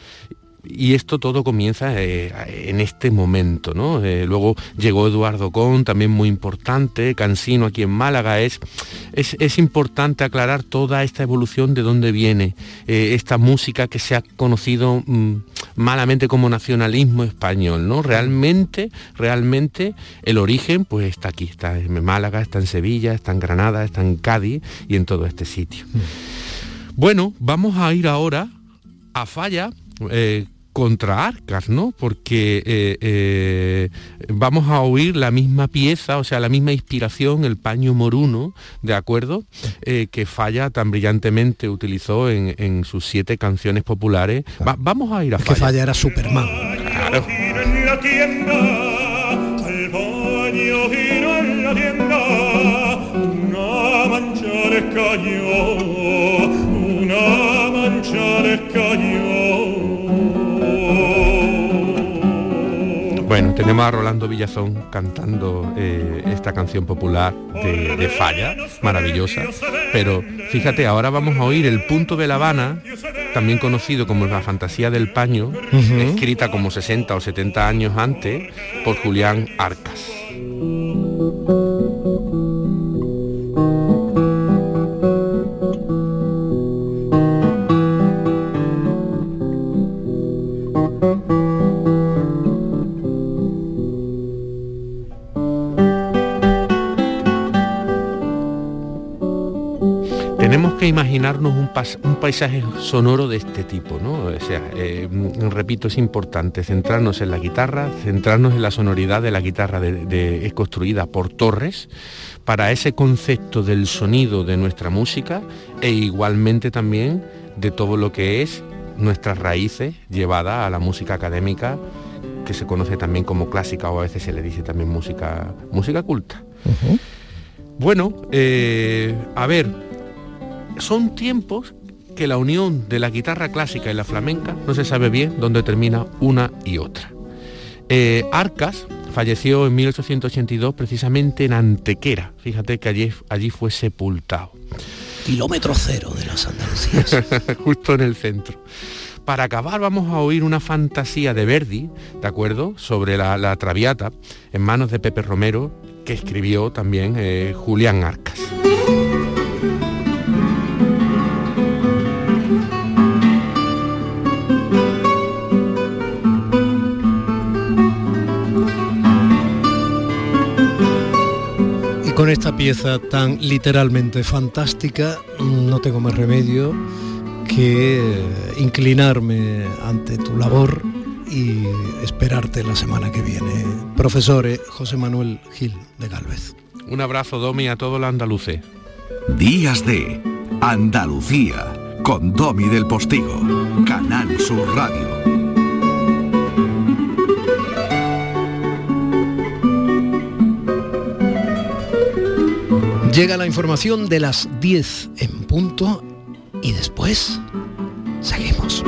Y esto todo comienza eh, en este momento, ¿no? Eh, luego llegó Eduardo Con, también muy importante, Cansino aquí en Málaga. Es, es, importante aclarar toda esta evolución de dónde viene eh, esta música que se ha conocido mm, malamente como nacionalismo español, ¿no? Realmente, realmente el origen pues está aquí, está en Málaga, está en Sevilla, está en Granada, está en Cádiz y en todo este sitio. Mm. Bueno, vamos a ir ahora a Falla, contra Arcas, ¿no? Porque eh, eh, vamos a oír la misma pieza, o sea, la misma inspiración, el paño moruno, ¿de acuerdo? Eh, que Falla tan brillantemente utilizó en, sus siete canciones populares. vamos a ir a Falla. Que Falla era Superman. Claro. Bueno, tenemos a Rolando Villazón cantando eh, esta canción popular de, Falla, maravillosa. Pero fíjate, ahora vamos a oír El punto de La Habana, también conocido como La fantasía del paño, escrita como 60 o 70 años antes por Julián Arcas. Imaginarnos un, paisaje sonoro de este tipo, ¿no? O sea, eh, repito, es importante centrarnos en la guitarra, centrarnos en la sonoridad de la guitarra de, es construida por Torres para ese concepto del sonido de nuestra música e igualmente también de todo lo que es nuestras raíces llevada a la música académica que se conoce también como clásica o a veces se le dice también música, música culta. Bueno, eh, a ver, son tiempos que la unión de la guitarra clásica y la flamenca no se sabe bien dónde termina una y otra. Eh, Arcas falleció en 1882 precisamente en Antequera, fíjate que allí, allí fue sepultado. Kilómetro cero de las Andalucías. Justo en el centro. para acabar vamos a oír una fantasía de Verdi, ¿de acuerdo? Sobre la, la Traviata, en manos de Pepe Romero, que escribió también eh, Julián Arcas. Con esta pieza tan literalmente fantástica, no tengo más remedio que inclinarme ante tu labor y esperarte la semana que viene. Profesor eh, José Manuel Gil de Galvez. Un abrazo, Domi, a todo el andaluce. Días de Andalucía con Domi del Postigo, Canal Sur Radio. Llega la información de las 10 en punto y después seguimos.